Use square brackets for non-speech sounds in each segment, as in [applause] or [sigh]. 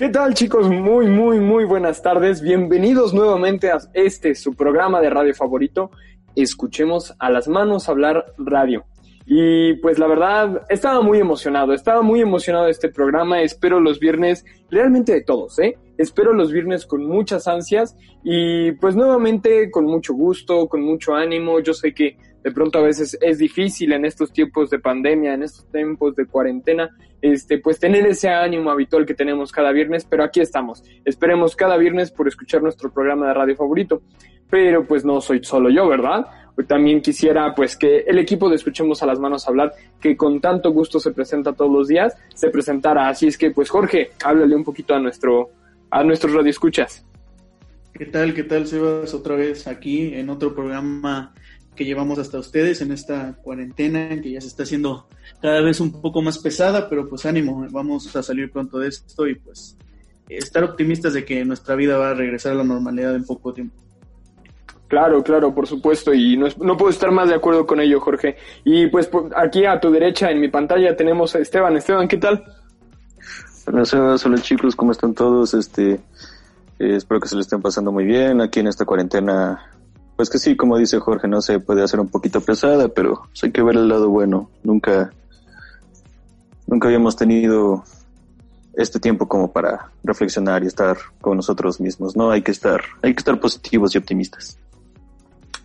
¿Qué tal chicos? Muy, muy, muy buenas tardes. Bienvenidos nuevamente a este, su programa de radio favorito. Escuchemos a las manos hablar radio. Y pues la verdad, estaba muy emocionado, estaba muy emocionado este programa. Espero los viernes, realmente de todos, ¿eh? Espero los viernes con muchas ansias y pues nuevamente con mucho gusto, con mucho ánimo. Yo sé que de pronto a veces es difícil en estos tiempos de pandemia, en estos tiempos de cuarentena, este, pues tener ese ánimo habitual que tenemos cada viernes, pero aquí estamos. Esperemos cada viernes por escuchar nuestro programa de radio favorito. Pero pues no soy solo yo, ¿verdad? También quisiera pues que el equipo de Escuchemos a las Manos hablar, que con tanto gusto se presenta todos los días, se presentara. Así es que pues Jorge, háblale un poquito a nuestro, a nuestros radioescuchas. ¿Qué tal? ¿Qué tal, Sebas? Otra vez aquí en otro programa que llevamos hasta ustedes en esta cuarentena que ya se está haciendo cada vez un poco más pesada, pero pues ánimo, vamos a salir pronto de esto y pues estar optimistas de que nuestra vida va a regresar a la normalidad en poco tiempo. Claro, claro, por supuesto, y no, no, puedo estar más de acuerdo con ello, Jorge. Y pues aquí a tu derecha en mi pantalla tenemos a Esteban. Esteban, ¿qué tal? Hola, hola chicos, ¿cómo están todos? Este, eh, espero que se le estén pasando muy bien aquí en esta cuarentena pues que sí, como dice Jorge, no se puede hacer un poquito pesada, pero pues hay que ver el lado bueno. Nunca, nunca habíamos tenido este tiempo como para reflexionar y estar con nosotros mismos, ¿no? Hay que estar, hay que estar positivos y optimistas.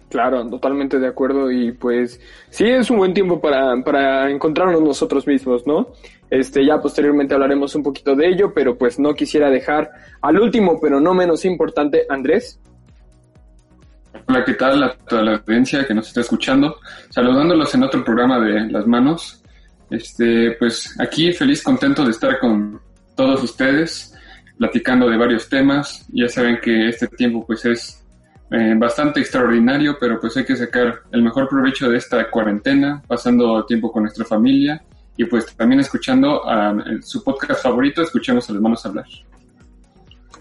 Claro, totalmente de acuerdo y pues sí es un buen tiempo para, para encontrarnos nosotros mismos, ¿no? Este, ya posteriormente hablaremos un poquito de ello, pero pues no quisiera dejar al último, pero no menos importante, Andrés. Hola, ¿qué tal a toda la audiencia que nos está escuchando? Saludándolos en otro programa de Las Manos. Este, pues aquí feliz, contento de estar con todos ustedes, platicando de varios temas. Ya saben que este tiempo pues es eh, bastante extraordinario, pero pues hay que sacar el mejor provecho de esta cuarentena, pasando tiempo con nuestra familia y pues también escuchando a, su podcast favorito, escuchemos a las manos hablar.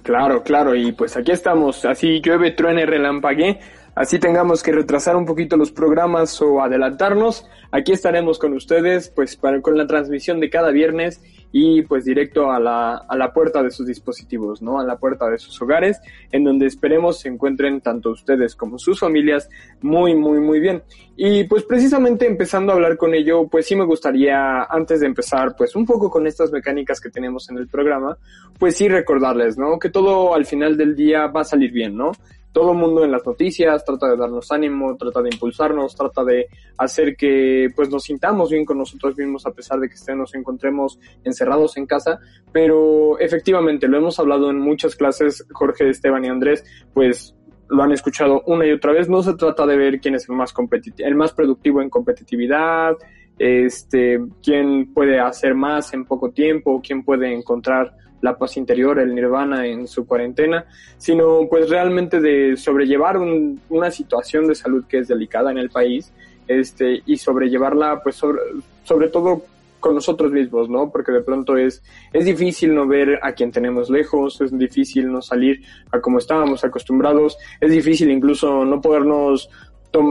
Claro, claro, y pues aquí estamos, así llueve, truene, relampague, así tengamos que retrasar un poquito los programas o adelantarnos, aquí estaremos con ustedes, pues para, con la transmisión de cada viernes y pues directo a la, a la puerta de sus dispositivos, ¿no? A la puerta de sus hogares, en donde esperemos se encuentren tanto ustedes como sus familias muy, muy, muy bien. Y pues precisamente empezando a hablar con ello, pues sí me gustaría, antes de empezar, pues un poco con estas mecánicas que tenemos en el programa, pues sí recordarles, ¿no? Que todo al final del día va a salir bien, ¿no? Todo el mundo en las noticias trata de darnos ánimo, trata de impulsarnos, trata de hacer que pues nos sintamos bien con nosotros mismos a pesar de que nos encontremos encerrados en casa, pero efectivamente lo hemos hablado en muchas clases, Jorge, Esteban y Andrés, pues lo han escuchado una y otra vez, no se trata de ver quién es el más competitivo, el más productivo en competitividad, este, quién puede hacer más en poco tiempo, quién puede encontrar la paz interior, el nirvana en su cuarentena, sino pues realmente de sobrellevar una situación de salud que es delicada en el país este, y sobrellevarla pues sobre, sobre todo con nosotros mismos, ¿no? Porque de pronto es, es difícil no ver a quien tenemos lejos, es difícil no salir a como estábamos acostumbrados, es difícil incluso no podernos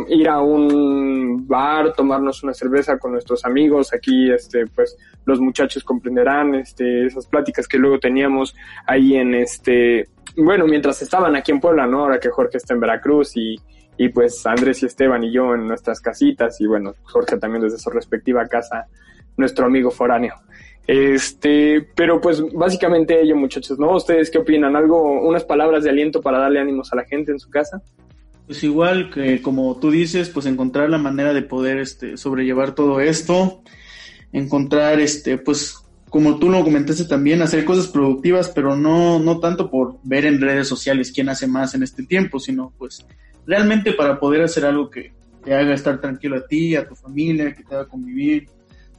ir a un bar, tomarnos una cerveza con nuestros amigos. Aquí, este, pues, los muchachos comprenderán, este, esas pláticas que luego teníamos ahí en este, bueno, mientras estaban aquí en Puebla, ¿no? Ahora que Jorge está en Veracruz y, y pues Andrés y Esteban y yo en nuestras casitas y bueno, Jorge también desde su respectiva casa, nuestro amigo foráneo. Este, pero pues básicamente ello muchachos, ¿no? ¿Ustedes qué opinan? ¿Algo, unas palabras de aliento para darle ánimos a la gente en su casa? Pues igual que como tú dices, pues encontrar la manera de poder este, sobrellevar todo esto, encontrar, este, pues como tú lo comentaste también, hacer cosas productivas, pero no, no tanto por ver en redes sociales quién hace más en este tiempo, sino pues realmente para poder hacer algo que te haga estar tranquilo a ti, a tu familia, que te haga convivir,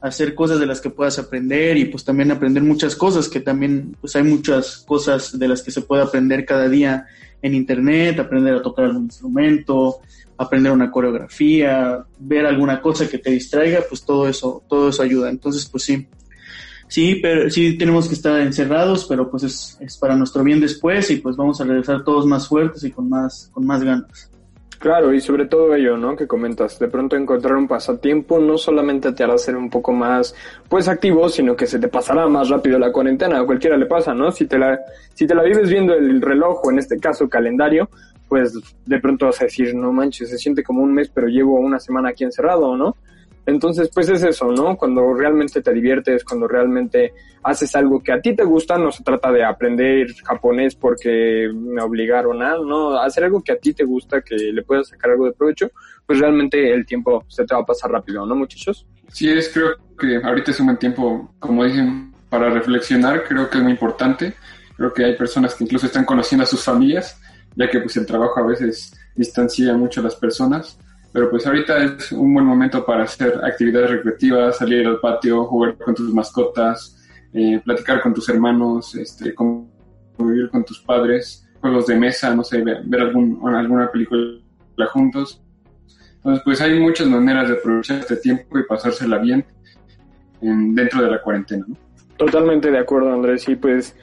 hacer cosas de las que puedas aprender y pues también aprender muchas cosas, que también pues hay muchas cosas de las que se puede aprender cada día en internet, aprender a tocar algún instrumento, aprender una coreografía, ver alguna cosa que te distraiga, pues todo eso, todo eso ayuda. Entonces, pues sí, sí, pero sí tenemos que estar encerrados, pero pues es, es para nuestro bien después y pues vamos a regresar todos más fuertes y con más, con más ganas. Claro, y sobre todo ello, ¿no? Que comentas, de pronto encontrar un pasatiempo no solamente te hará ser un poco más, pues, activo, sino que se te pasará más rápido la cuarentena, a cualquiera le pasa, ¿no? Si te la, si te la vives viendo el reloj, o en este caso calendario, pues de pronto vas a decir, no manches, se siente como un mes, pero llevo una semana aquí encerrado, ¿no? Entonces, pues es eso, ¿no? Cuando realmente te diviertes, cuando realmente haces algo que a ti te gusta, no se trata de aprender japonés porque me obligaron a, no, hacer algo que a ti te gusta, que le puedas sacar algo de provecho, pues realmente el tiempo se te va a pasar rápido, ¿no, muchachos? Sí, es, creo que ahorita es un buen tiempo, como dicen, para reflexionar, creo que es muy importante. Creo que hay personas que incluso están conociendo a sus familias, ya que pues el trabajo a veces distancia mucho a las personas pero pues ahorita es un buen momento para hacer actividades recreativas, salir al patio, jugar con tus mascotas, eh, platicar con tus hermanos, este, convivir con tus padres, juegos de mesa, no sé, ver, algún, alguna película juntos. Entonces, pues hay muchas maneras de aprovechar este tiempo y pasársela bien dentro de la cuarentena. ¿no? Totalmente de acuerdo, Andrés. Y pues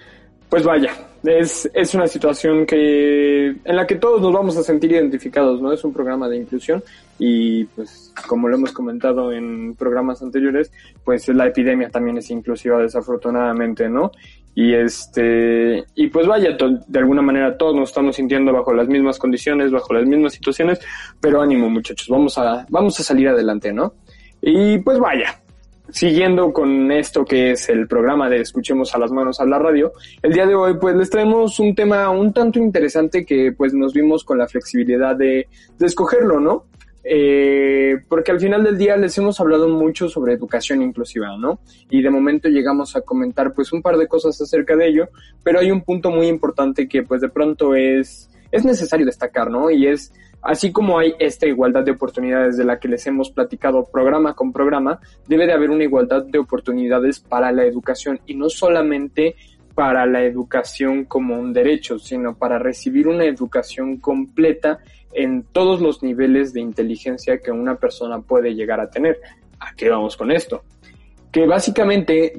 pues vaya, es, es una situación que en la que todos nos vamos a sentir identificados, ¿no? Es un programa de inclusión y pues como lo hemos comentado en programas anteriores, pues la epidemia también es inclusiva desafortunadamente, ¿no? Y este y pues vaya, de alguna manera todos nos estamos sintiendo bajo las mismas condiciones, bajo las mismas situaciones, pero ánimo, muchachos, vamos a vamos a salir adelante, ¿no? Y pues vaya, siguiendo con esto que es el programa de Escuchemos a las manos a la radio, el día de hoy pues les traemos un tema un tanto interesante que pues nos vimos con la flexibilidad de, de escogerlo, ¿no? Eh, porque al final del día les hemos hablado mucho sobre educación inclusiva, ¿no? Y de momento llegamos a comentar pues un par de cosas acerca de ello, pero hay un punto muy importante que pues de pronto es, es necesario destacar, ¿no? Y es Así como hay esta igualdad de oportunidades de la que les hemos platicado programa con programa, debe de haber una igualdad de oportunidades para la educación y no solamente para la educación como un derecho, sino para recibir una educación completa en todos los niveles de inteligencia que una persona puede llegar a tener. ¿A qué vamos con esto? Que básicamente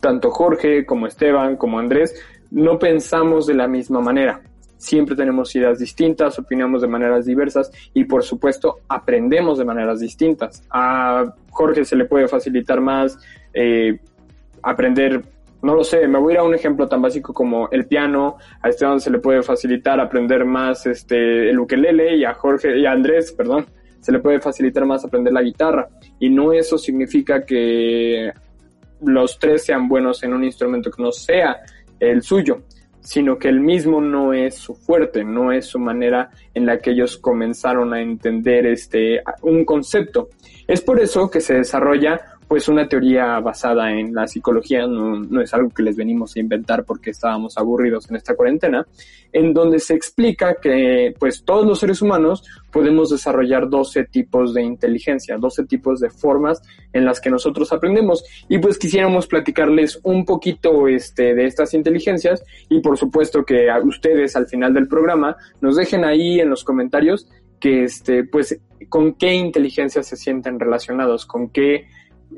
tanto Jorge como Esteban como Andrés no pensamos de la misma manera siempre tenemos ideas distintas, opinamos de maneras diversas y por supuesto aprendemos de maneras distintas. A Jorge se le puede facilitar más eh, aprender, no lo sé, me voy a ir a un ejemplo tan básico como el piano, a Esteban se le puede facilitar aprender más este, el ukelele y a Jorge y a Andrés, perdón, se le puede facilitar más aprender la guitarra. Y no eso significa que los tres sean buenos en un instrumento que no sea el suyo sino que el mismo no es su fuerte, no es su manera en la que ellos comenzaron a entender este un concepto. Es por eso que se desarrolla pues una teoría basada en la psicología, no, es algo que les venimos a inventar porque estábamos aburridos en esta cuarentena, en donde se explica que pues todos los seres humanos podemos desarrollar 12 tipos de inteligencia, 12 tipos de formas en las que nosotros aprendemos. Y pues quisiéramos platicarles un poquito este de estas inteligencias. Y por supuesto que a ustedes al final del programa nos dejen ahí en los comentarios que este pues con qué inteligencia se sienten relacionados, con qué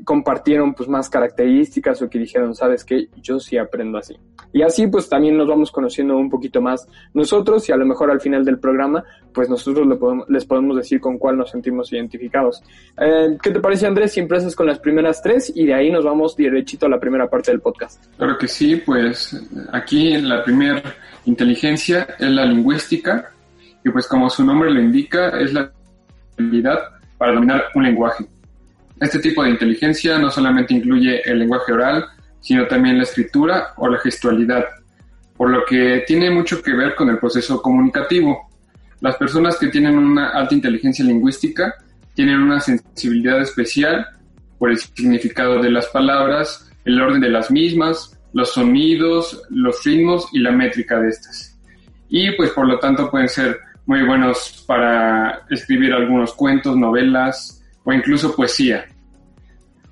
compartieron pues más características o que dijeron, sabes que yo sí aprendo así. Y así pues también nos vamos conociendo un poquito más nosotros y a lo mejor al final del programa pues nosotros les podemos decir con cuál nos sentimos identificados. Eh, ¿Qué te parece Andrés si empiezas con las primeras tres y de ahí nos vamos derechito a la primera parte del podcast? Claro que sí, pues aquí la primera inteligencia es la lingüística y pues como su nombre lo indica es la habilidad para dominar un lenguaje este tipo de inteligencia no solamente incluye el lenguaje oral, sino también la escritura o la gestualidad, por lo que tiene mucho que ver con el proceso comunicativo. Las personas que tienen una alta inteligencia lingüística tienen una sensibilidad especial por el significado de las palabras, el orden de las mismas, los sonidos, los ritmos y la métrica de estas. Y pues por lo tanto pueden ser muy buenos para escribir algunos cuentos, novelas, o incluso poesía.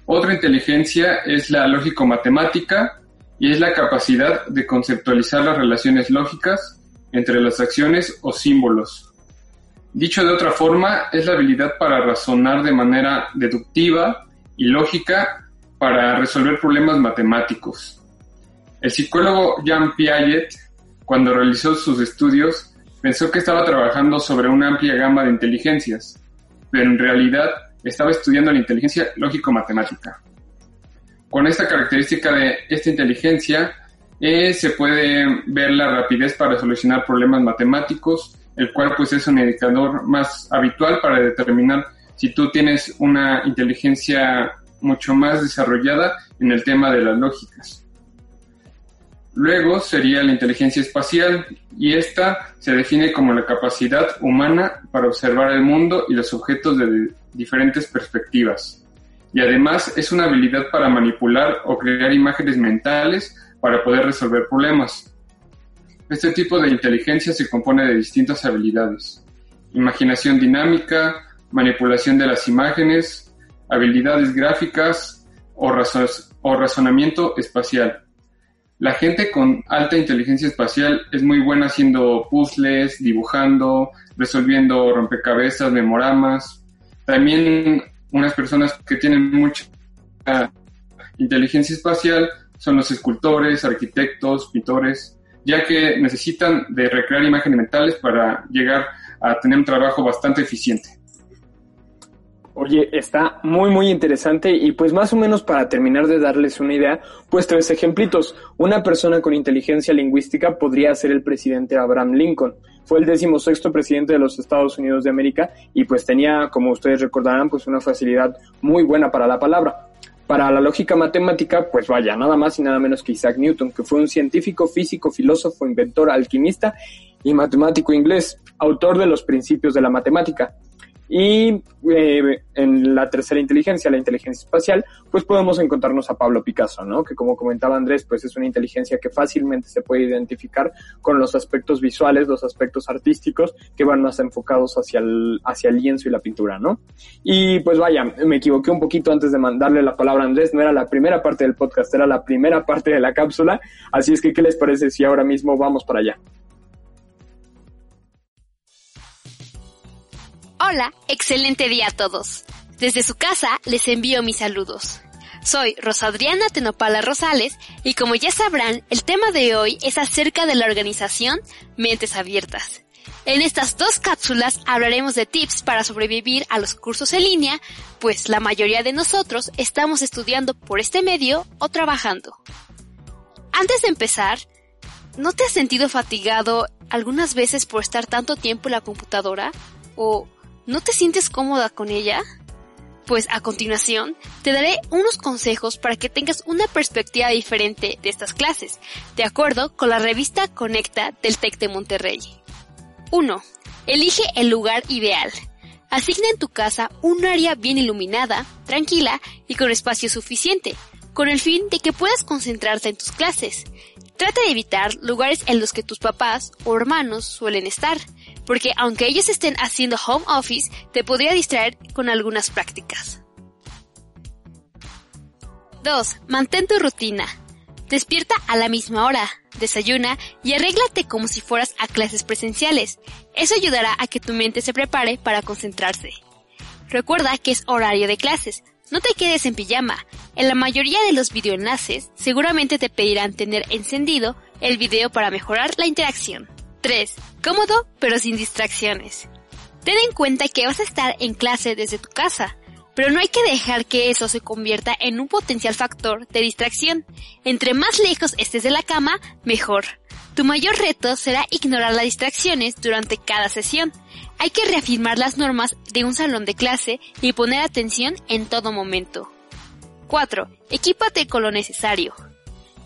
Otra inteligencia es la lógico-matemática y es la capacidad de conceptualizar las relaciones lógicas entre las acciones o símbolos. Dicho de otra forma, es la habilidad para razonar de manera deductiva y lógica para resolver problemas matemáticos. El psicólogo Jean Piaget, cuando realizó sus estudios, pensó que estaba trabajando sobre una amplia gama de inteligencias, pero en realidad estaba estudiando la inteligencia lógico-matemática. Con esta característica de esta inteligencia eh, se puede ver la rapidez para solucionar problemas matemáticos, el cual pues es un indicador más habitual para determinar si tú tienes una inteligencia mucho más desarrollada en el tema de las lógicas. Luego sería la inteligencia espacial y esta se define como la capacidad humana para observar el mundo y los objetos de diferentes perspectivas. Y además es una habilidad para manipular o crear imágenes mentales para poder resolver problemas. Este tipo de inteligencia se compone de distintas habilidades. Imaginación dinámica, manipulación de las imágenes, habilidades gráficas o, razonamiento espacial. La gente con alta inteligencia espacial es muy buena haciendo puzzles, dibujando, resolviendo rompecabezas, memoramas. También unas personas que tienen mucha inteligencia espacial son los escultores, arquitectos, pintores, ya que necesitan de recrear imágenes mentales para llegar a tener un trabajo bastante eficiente. Oye, está muy muy interesante y pues más o menos para terminar de darles una idea, pues tres ejemplitos. Una persona con inteligencia lingüística podría ser el presidente Abraham Lincoln. Fue el decimosexto presidente de los Estados Unidos de América y pues tenía, como ustedes recordarán, pues una facilidad muy buena para la palabra. Para la lógica matemática, pues vaya, nada más y nada menos que Isaac Newton, que fue un científico, físico, filósofo, inventor, alquimista y matemático inglés, autor de los principios de la matemática. Y eh, en la tercera inteligencia, la inteligencia espacial, pues podemos encontrarnos a Pablo Picasso, ¿no? Que como comentaba Andrés, pues es una inteligencia que fácilmente se puede identificar con los aspectos visuales, los aspectos artísticos que van más enfocados hacia el, hacia el lienzo y la pintura, ¿no? Y pues vaya, me equivoqué un poquito antes de mandarle la palabra a Andrés, no era la primera parte del podcast, era la primera parte de la cápsula, así es que ¿qué les parece si ahora mismo vamos para allá? Hola, excelente día a todos. Desde su casa les envío mis saludos. Soy Rosadriana Tenopala Rosales y como ya sabrán, el tema de hoy es acerca de la organización Mentes Abiertas. En estas dos cápsulas hablaremos de tips para sobrevivir a los cursos en línea, pues la mayoría de nosotros estamos estudiando por este medio o trabajando. Antes de empezar, ¿no te has sentido fatigado algunas veces por estar tanto tiempo en la computadora? ¿O ¿No te sientes cómoda con ella? Pues a continuación te daré unos consejos para que tengas una perspectiva diferente de estas clases, de acuerdo con la revista Conecta del TEC de Monterrey. 1. Elige el lugar ideal. Asigna en tu casa un área bien iluminada, tranquila y con espacio suficiente, con el fin de que puedas concentrarte en tus clases. Trata de evitar lugares en los que tus papás o hermanos suelen estar, porque aunque ellos estén haciendo home office, te podría distraer con algunas prácticas. 2. Mantén tu rutina. Despierta a la misma hora, desayuna y arréglate como si fueras a clases presenciales. Eso ayudará a que tu mente se prepare para concentrarse. Recuerda que es horario de clases. No te quedes en pijama. En la mayoría de los videoenlaces seguramente te pedirán tener encendido el video para mejorar la interacción. 3. Cómodo pero sin distracciones. Ten en cuenta que vas a estar en clase desde tu casa, pero no hay que dejar que eso se convierta en un potencial factor de distracción. Entre más lejos estés de la cama, mejor. Tu mayor reto será ignorar las distracciones durante cada sesión. Hay que reafirmar las normas de un salón de clase y poner atención en todo momento. 4. Equípate con lo necesario.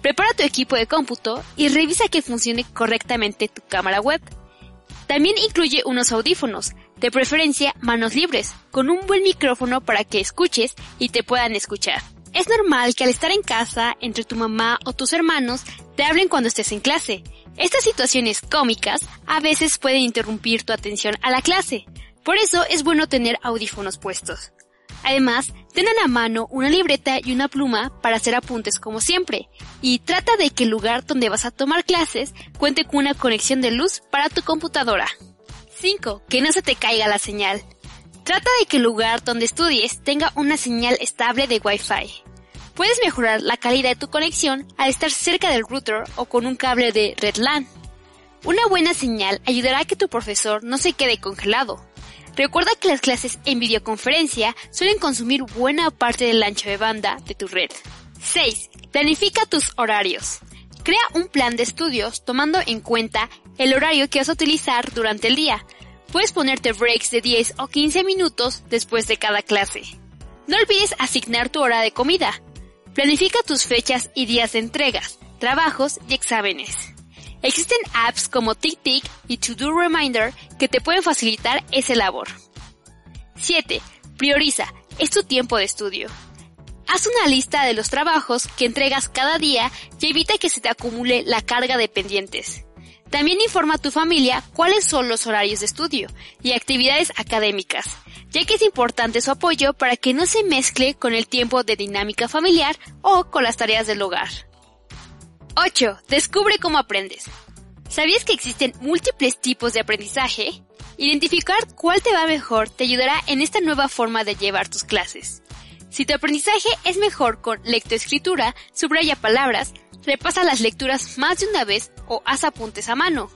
Prepara tu equipo de cómputo y revisa que funcione correctamente tu cámara web. También incluye unos audífonos, de preferencia manos libres, con un buen micrófono para que escuches y te puedan escuchar. Es normal que al estar en casa, entre tu mamá o tus hermanos, te hablen cuando estés en clase. Estas situaciones cómicas a veces pueden interrumpir tu atención a la clase. Por eso es bueno tener audífonos puestos. Además, ten a la mano una libreta y una pluma para hacer apuntes como siempre, y trata de que el lugar donde vas a tomar clases cuente con una conexión de luz para tu computadora. 5. Que no se te caiga la señal. Trata de que el lugar donde estudies tenga una señal estable de Wi-Fi. Puedes mejorar la calidad de tu conexión al estar cerca del router o con un cable de Red LAN. Una buena señal ayudará a que tu profesor no se quede congelado. Recuerda que las clases en videoconferencia suelen consumir buena parte del ancho de banda de tu red. 6. Planifica tus horarios. Crea un plan de estudios tomando en cuenta el horario que vas a utilizar durante el día. Puedes ponerte breaks de 10 o 15 minutos después de cada clase. No olvides asignar tu hora de comida. Planifica tus fechas y días de entregas, trabajos y exámenes. Existen apps como TickTick y To Do Reminder que te pueden facilitar ese labor. 7. Prioriza. Es tu tiempo de estudio. Haz una lista de los trabajos que entregas cada día y evita que se te acumule la carga de pendientes. También informa a tu familia cuáles son los horarios de estudio y actividades académicas, ya que es importante su apoyo para que no se mezcle con el tiempo de dinámica familiar o con las tareas del hogar. 8. Descubre cómo aprendes. ¿Sabías que existen múltiples tipos de aprendizaje? Identificar cuál te va mejor te ayudará en esta nueva forma de llevar tus clases. Si tu aprendizaje es mejor con lectoescritura, subraya palabras, repasa las lecturas más de una vez o haz apuntes a mano,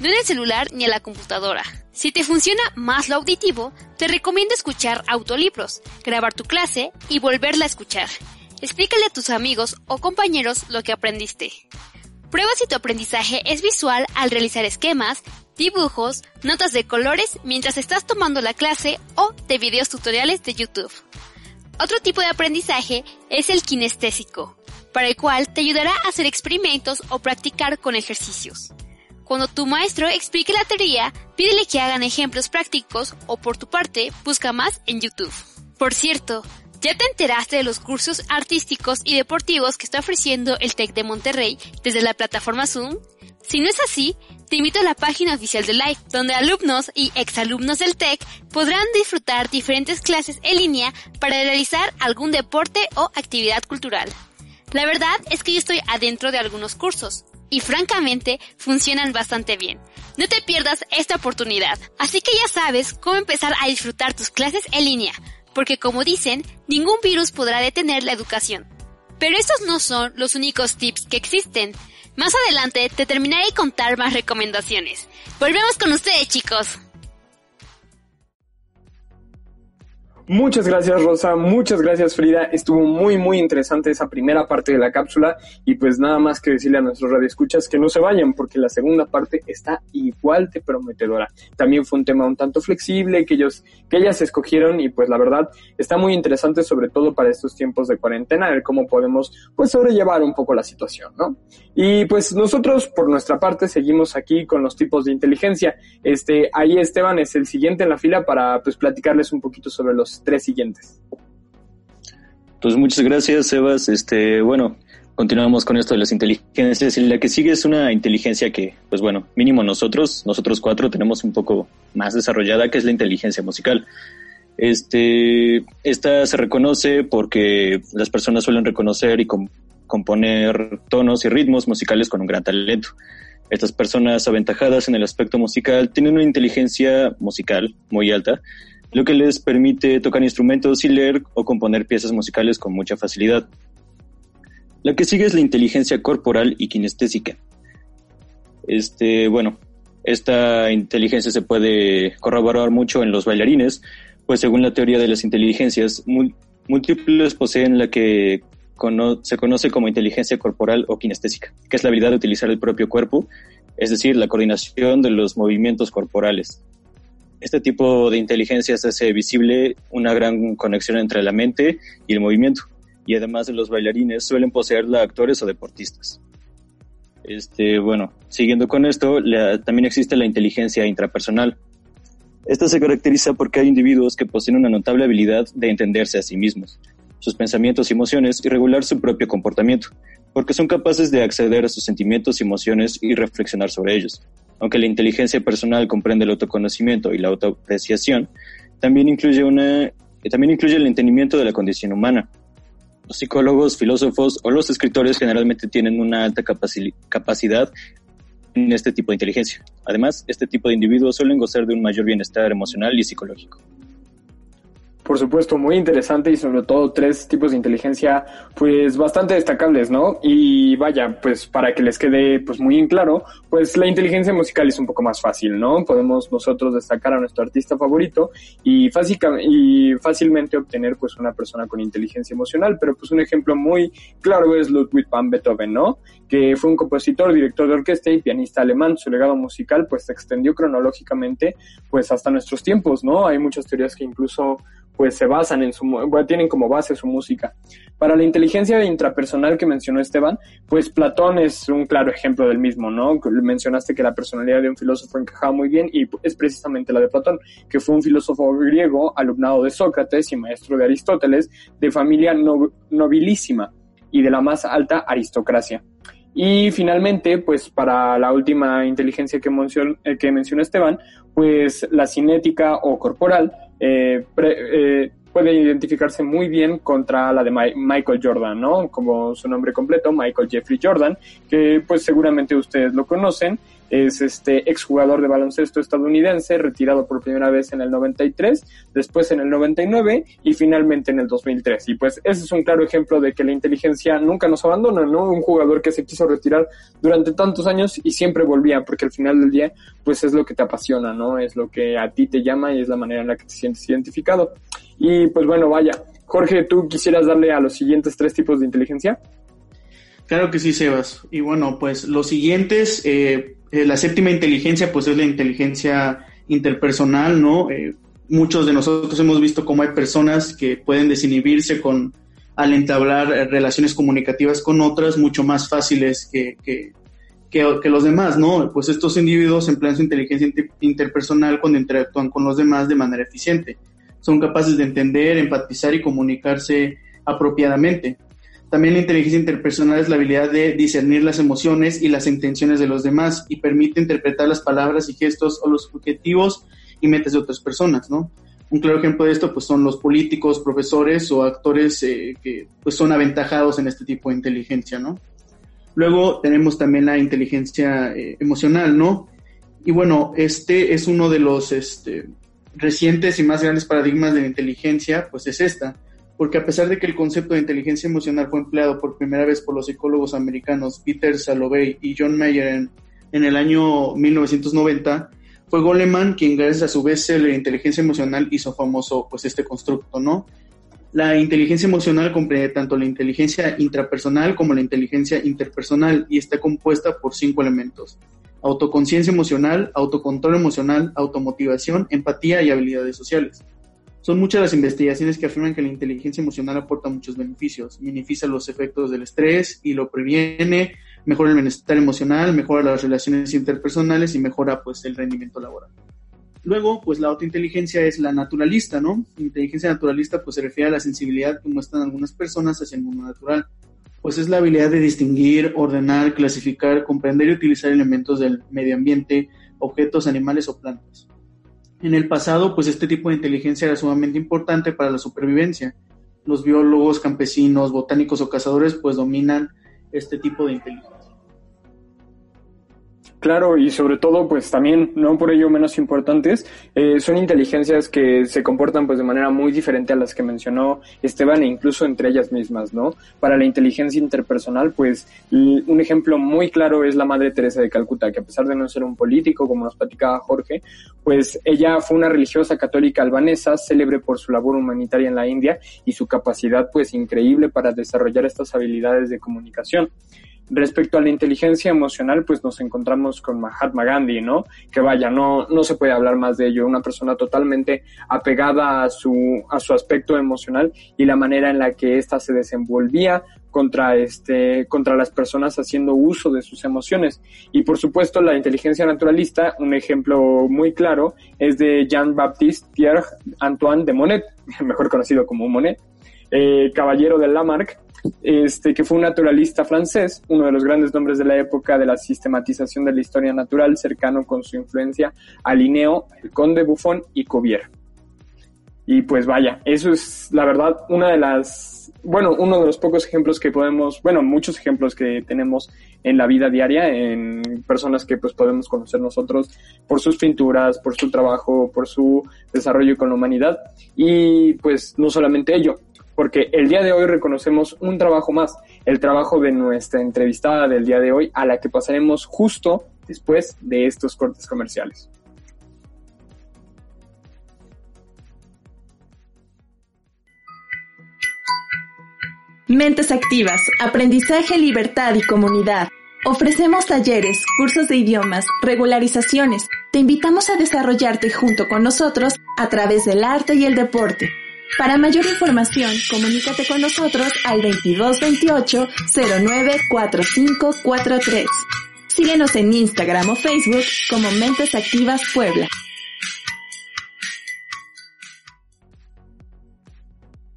no en el celular ni en la computadora. Si te funciona más lo auditivo, te recomiendo escuchar autolibros, grabar tu clase y volverla a escuchar. Explícale a tus amigos o compañeros lo que aprendiste. Prueba si tu aprendizaje es visual al realizar esquemas, dibujos, notas de colores mientras estás tomando la clase o de videos tutoriales de YouTube. Otro tipo de aprendizaje es el kinestésico, para el cual te ayudará a hacer experimentos o practicar con ejercicios. Cuando tu maestro explique la teoría, pídele que hagan ejemplos prácticos o por tu parte busca más en YouTube. Por cierto, ¿Ya te enteraste de los cursos artísticos y deportivos que está ofreciendo el TEC de Monterrey desde la plataforma Zoom? Si no es así, te invito a la página oficial de Live, donde alumnos y exalumnos del TEC podrán disfrutar diferentes clases en línea para realizar algún deporte o actividad cultural. La verdad es que yo estoy adentro de algunos cursos y francamente funcionan bastante bien. No te pierdas esta oportunidad. Así que ya sabes cómo empezar a disfrutar tus clases en línea porque como dicen, ningún virus podrá detener la educación. Pero estos no son los únicos tips que existen. Más adelante te terminaré de contar más recomendaciones. Volvemos con ustedes chicos. Muchas gracias Rosa, muchas gracias Frida. Estuvo muy muy interesante esa primera parte de la cápsula y pues nada más que decirle a nuestros radioescuchas que no se vayan porque la segunda parte está igual de prometedora. También fue un tema un tanto flexible que ellos que ellas escogieron y pues la verdad está muy interesante sobre todo para estos tiempos de cuarentena, ver cómo podemos pues sobrellevar un poco la situación, ¿no? Y pues nosotros por nuestra parte seguimos aquí con los tipos de inteligencia. Este ahí Esteban es el siguiente en la fila para pues platicarles un poquito sobre los tres siguientes. Pues muchas gracias, Sebas. Este, bueno, continuamos con esto de las inteligencias. Y la que sigue es una inteligencia que, pues bueno, mínimo nosotros, nosotros cuatro, tenemos un poco más desarrollada, que es la inteligencia musical. Este, esta se reconoce porque las personas suelen reconocer y componer tonos y ritmos musicales con un gran talento. Estas personas aventajadas en el aspecto musical tienen una inteligencia musical muy alta lo que les permite tocar instrumentos y leer o componer piezas musicales con mucha facilidad. La que sigue es la inteligencia corporal y kinestésica. Este, bueno, esta inteligencia se puede corroborar mucho en los bailarines, pues según la teoría de las inteligencias, múltiples poseen la que se conoce como inteligencia corporal o kinestésica, que es la habilidad de utilizar el propio cuerpo, es decir, la coordinación de los movimientos corporales este tipo de inteligencias hace visible una gran conexión entre la mente y el movimiento, y además de los bailarines suelen poseerla actores o deportistas. Este, bueno, siguiendo con esto, también existe la inteligencia intrapersonal. Esta se caracteriza porque hay individuos que poseen una notable habilidad de entenderse a sí mismos, sus pensamientos y emociones y regular su propio comportamiento, porque son capaces de acceder a sus sentimientos y emociones y reflexionar sobre ellos. Aunque la inteligencia personal comprende el autoconocimiento y la autoapreciación, también incluye, también incluye el entendimiento de la condición humana. Los psicólogos, filósofos o los escritores generalmente tienen una alta capacidad en este tipo de inteligencia. Además, este tipo de individuos suelen gozar de un mayor bienestar emocional y psicológico. Por supuesto, muy interesante y sobre todo tres tipos de inteligencia, pues bastante destacables, ¿no? Y vaya, pues para que les quede pues muy en claro, pues la inteligencia musical es un poco más fácil, ¿no? Podemos nosotros destacar a nuestro artista favorito y, y fácilmente obtener pues una persona con inteligencia emocional, pero pues un ejemplo muy claro es Ludwig van Beethoven, ¿no? Que fue un compositor, director de orquesta y pianista alemán. Su legado musical pues se extendió cronológicamente pues hasta nuestros tiempos, ¿no? Hay muchas teorías que incluso pues se basan en su, bueno, tienen como base su música. Para la inteligencia intrapersonal que mencionó Esteban, pues Platón es un claro ejemplo del mismo, ¿no? Mencionaste que la personalidad de un filósofo encajaba muy bien y es precisamente la de Platón, que fue un filósofo griego, alumnado de Sócrates y maestro de Aristóteles, de familia nobilísima y de la más alta aristocracia. Y finalmente, pues para la última inteligencia que, mencionó, eh, que mencionó Esteban, pues la cinética o corporal eh, eh, puede identificarse muy bien contra la de Michael Jordan, ¿no? Como su nombre completo, Michael Jeffrey Jordan, que pues seguramente ustedes lo conocen es este exjugador de baloncesto estadounidense, retirado por primera vez en el 93, después en el 99 y finalmente en el 2003. Y pues ese es un claro ejemplo de que la inteligencia nunca nos abandona, ¿no? Un jugador que se quiso retirar durante tantos años y siempre volvía, porque al final del día, pues es lo que te apasiona, ¿no? Es lo que a ti te llama y es la manera en la que te sientes identificado. Y pues bueno, vaya. Jorge, ¿tú quisieras darle a los siguientes tres tipos de inteligencia? Claro que sí, Sebas. Y bueno, pues los siguientes, eh, eh, la séptima inteligencia, pues es la inteligencia interpersonal, ¿no? Eh, muchos de nosotros hemos visto cómo hay personas que pueden desinhibirse con, al entablar eh, relaciones comunicativas con otras mucho más fáciles que, que, que, los demás, ¿no? Pues estos individuos emplean su inteligencia interpersonal cuando interactúan con los demás de manera eficiente. Son capaces de entender, empatizar y comunicarse apropiadamente. También la inteligencia interpersonal es la habilidad de discernir las emociones y las intenciones de los demás y permite interpretar las palabras y gestos o los objetivos y metas de otras personas, ¿no? Un claro ejemplo de esto pues son los políticos, profesores o actores eh, que pues son aventajados en este tipo de inteligencia, ¿no? Luego tenemos también la inteligencia eh, emocional, ¿no? Y bueno, este es uno de los este, recientes y más grandes paradigmas de la inteligencia, pues es esta porque a pesar de que el concepto de inteligencia emocional fue empleado por primera vez por los psicólogos americanos Peter Salovey y John Mayer en, el año 1990, fue Goleman quien gracias a su bestseller Inteligencia Emocional hizo famoso pues este constructo, ¿no? La inteligencia emocional comprende tanto la inteligencia intrapersonal como la inteligencia interpersonal y está compuesta por cinco elementos. Autoconciencia emocional, autocontrol emocional, automotivación, empatía y habilidades sociales. Son muchas las investigaciones que afirman que la inteligencia emocional aporta muchos beneficios. Minimiza los efectos del estrés y lo previene, mejora el bienestar emocional, mejora las relaciones interpersonales y mejora pues el rendimiento laboral. Luego, pues la otra inteligencia es la naturalista, ¿no? Inteligencia naturalista pues se refiere a la sensibilidad que muestran algunas personas hacia el mundo natural. Pues es la habilidad de distinguir, ordenar, clasificar, comprender y utilizar elementos del medio ambiente, objetos, animales o plantas. En el pasado, pues este tipo de inteligencia era sumamente importante para la supervivencia. Los biólogos, campesinos, botánicos o cazadores, pues dominan este tipo de inteligencia. Claro, y sobre todo, pues también, no por ello menos importantes, eh, son inteligencias que se comportan pues de manera muy diferente a las que mencionó Esteban e incluso entre ellas mismas, ¿no? Para la inteligencia interpersonal, pues un ejemplo muy claro es la Madre Teresa de Calcuta, que a pesar de no ser un político, como nos platicaba Jorge, pues ella fue una religiosa católica albanesa, célebre por su labor humanitaria en la India y su capacidad pues increíble para desarrollar estas habilidades de comunicación. Respecto a la inteligencia emocional, pues nos encontramos con Mahatma Gandhi, ¿no? Que vaya, no, no se puede hablar más de ello. Una persona totalmente apegada a su, a su aspecto emocional y la manera en la que ésta se desenvolvía contra este, contra las personas haciendo uso de sus emociones. Y por supuesto, la inteligencia naturalista, un ejemplo muy claro, es de Jean-Baptiste Pierre Antoine de Monet, [laughs] mejor conocido como Monet, eh, caballero de Lamarck, este, que fue un naturalista francés, uno de los grandes nombres de la época de la sistematización de la historia natural, cercano con su influencia a Linneo, el conde Buffon y Cuvier. Y pues vaya, eso es la verdad una de las bueno, uno de los pocos ejemplos que podemos, bueno, muchos ejemplos que tenemos en la vida diaria, en personas que pues podemos conocer nosotros por sus pinturas, por su trabajo, por su desarrollo con la humanidad. Y pues no solamente ello, porque el día de hoy reconocemos un trabajo más, el trabajo de nuestra entrevistada del día de hoy, a la que pasaremos justo después de estos cortes comerciales. Mentes Activas, Aprendizaje, Libertad y Comunidad. Ofrecemos talleres, cursos de idiomas, regularizaciones. Te invitamos a desarrollarte junto con nosotros a través del arte y el deporte. Para mayor información, comunícate con nosotros al 2228 094543. Síguenos en Instagram o Facebook como Mentes Activas Puebla.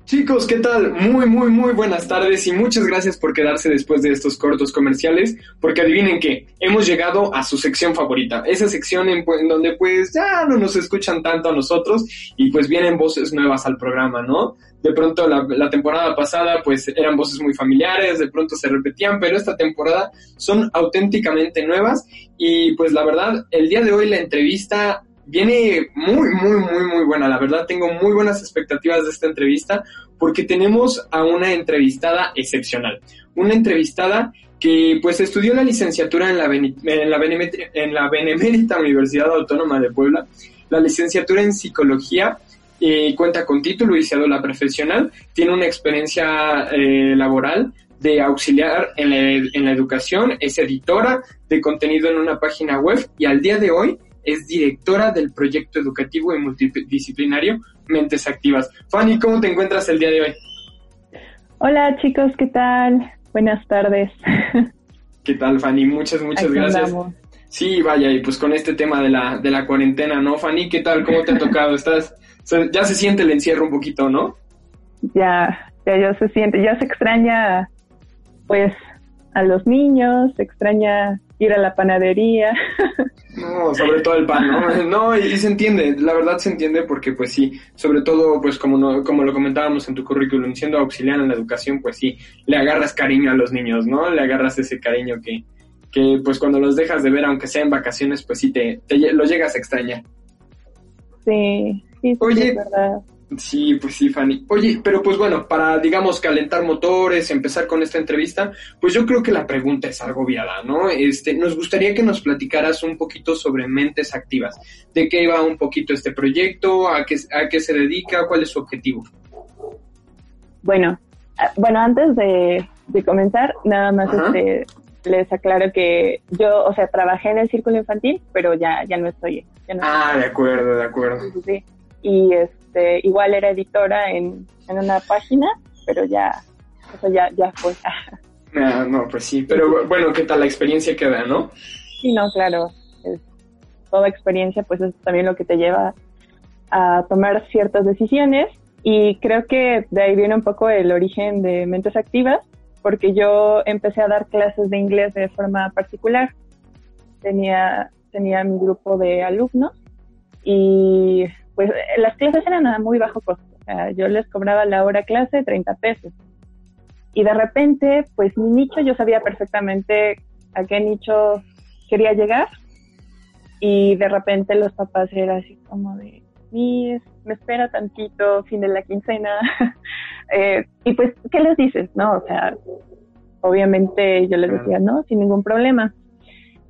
Chicos, ¿qué tal? Muy, muy, muy buenas tardes y muchas gracias por quedarse después de estos cortos comerciales, porque adivinen que hemos llegado a su sección favorita, esa sección en, donde pues ya no nos escuchan tanto a nosotros y pues vienen voces nuevas al programa, ¿no? De pronto la, la temporada pasada pues eran voces muy familiares, de pronto se repetían, pero esta temporada son auténticamente nuevas y pues la verdad, el día de hoy la entrevista viene muy, muy, muy, muy buena. La verdad, tengo muy buenas expectativas de esta entrevista porque tenemos a una entrevistada excepcional. Una entrevistada que pues estudió la licenciatura en la, en la, en la Benemérita Universidad Autónoma de Puebla, la licenciatura en psicología, eh, cuenta con título y cédula profesional, tiene una experiencia eh, laboral de auxiliar en la, en la educación, es editora de contenido en una página web y al día de hoy es directora del proyecto educativo y multidisciplinario Mentes Activas. Fanny, ¿cómo te encuentras el día de hoy? Hola chicos, ¿qué tal? Buenas tardes. ¿Qué tal, Fanny? Muchas, muchas gracias. Sí, vaya, y pues con este tema de la, de la cuarentena, ¿no? Fanny, ¿qué tal? ¿Cómo te ha tocado? Estás, ya se siente el encierro un poquito, ¿no? Ya, ya, ya se siente, ya se extraña, pues, a los niños, se extraña ir a la panadería. No, sobre todo el pan, ¿no? [laughs] No, y, se entiende, la verdad se entiende porque pues sí, sobre todo pues como no, como lo comentábamos en tu currículum, siendo auxiliar en la educación, pues sí, le agarras cariño a los niños, ¿no? Le agarras ese cariño que, que pues cuando los dejas de ver, aunque sea en vacaciones, pues sí te, te lo llegas a extrañar. Sí, sí, sí Oye, es verdad. Sí, pues sí, Fanny. Oye, pero pues bueno, para, digamos, calentar motores, empezar con esta entrevista, pues yo creo que la pregunta es algo viada, ¿no? Este, nos gustaría que nos platicaras un poquito sobre Mentes Activas. ¿De qué va un poquito este proyecto? ¿A qué, a qué se dedica? ¿Cuál es su objetivo? Bueno, ah, bueno, antes de, comenzar, nada más este, les aclaro que yo, o sea, trabajé en el círculo infantil, pero ya, ya no estoy. ah, de acuerdo, de acuerdo. Sí, sí. Y este este, igual era editora en, una página, pero ya, eso ya, ya fue. [laughs] Ah, no, pues sí, pero bueno, ¿qué tal la experiencia que da, no? Sí, no, claro, es, toda experiencia pues es también lo que te lleva a tomar ciertas decisiones y creo que de ahí viene un poco el origen de Mentes Activas, porque yo empecé a dar clases de inglés de forma particular. Tenía, tenía mi grupo de alumnos y pues eh, las clases eran a muy bajo costo. O sea, yo les cobraba la hora clase 30 pesos. Y de repente, pues mi nicho, yo sabía perfectamente a qué nicho quería llegar. Y de repente los papás eran así como de, me espera tantito, fin de la quincena. [laughs] eh, y pues, ¿qué les dices? No, o sea, obviamente yo les decía, no, sin ningún problema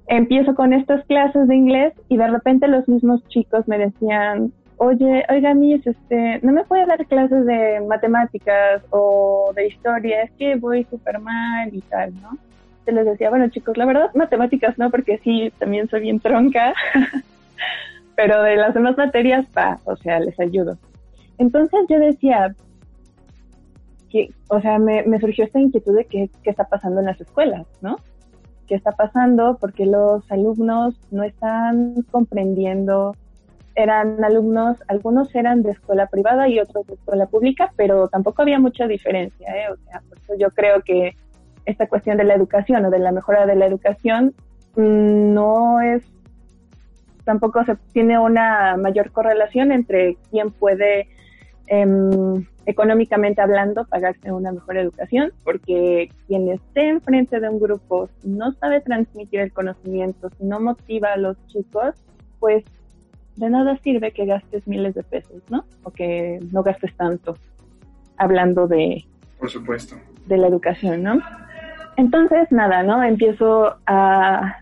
empiezo con estas clases de inglés y de repente los mismos chicos me decían, oye, oiga, Miss, este, ¿no me puede dar clases de matemáticas o de historia? Es que voy súper mal y tal, ¿no? Se les decía, bueno, chicos, la verdad, matemáticas no, porque sí, también soy bien tronca, [laughs] pero de las demás materias, va, o sea, les ayudo. Entonces yo decía, que, o sea, me, me surgió esta inquietud de qué, qué está pasando en las escuelas, ¿no? ¿Qué está pasando? Porque los alumnos no están comprendiendo eran alumnos, algunos eran de escuela privada y otros de escuela pública, pero tampoco había mucha diferencia, ¿eh? O sea, yo creo que esta cuestión de la educación o de la mejora de la educación mm, no es, tampoco se tiene una mayor correlación entre quién puede em, económicamente hablando, pagarse una mejor educación, porque quien esté enfrente de un grupo no sabe transmitir el conocimiento, si no motiva a los chicos, pues de nada sirve que gastes miles de pesos, ¿no? O que no gastes tanto hablando de... Por supuesto. De la educación, ¿no? Entonces, nada, ¿no? Empiezo a,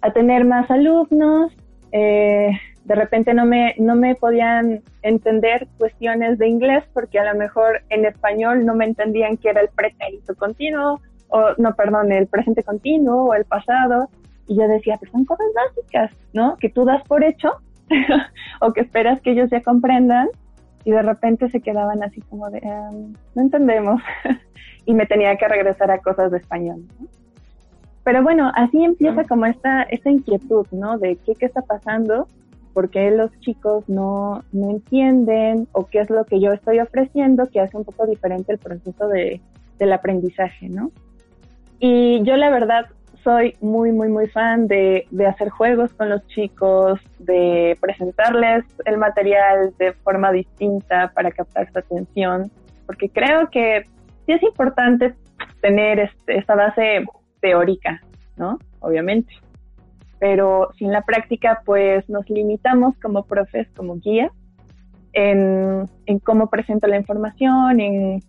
a tener más alumnos, eh, de repente no me, no me podían entender cuestiones de inglés porque a lo mejor en español no me entendían qué era el pretérito continuo, o no, perdón, el presente continuo o el pasado. Y yo decía, pues son cosas básicas, ¿no? Que tú das por hecho [laughs] o que esperas que ellos ya comprendan y de repente se quedaban así como de, em, no entendemos. [laughs] y me tenía que regresar a cosas de español. Pero bueno, así empieza como esta, esta inquietud, ¿no? De qué, qué está pasando por qué los chicos no, no entienden o qué es lo que yo estoy ofreciendo que hace un poco diferente el proceso de, del aprendizaje, ¿no? Y yo la verdad soy muy, muy, muy fan de, de, hacer juegos con los chicos, de presentarles el material de forma distinta para captar su atención, porque creo que sí es importante tener este, esta base teórica, ¿no? Obviamente pero sin la práctica pues nos limitamos como profes, como guía, en, cómo presento la información, en,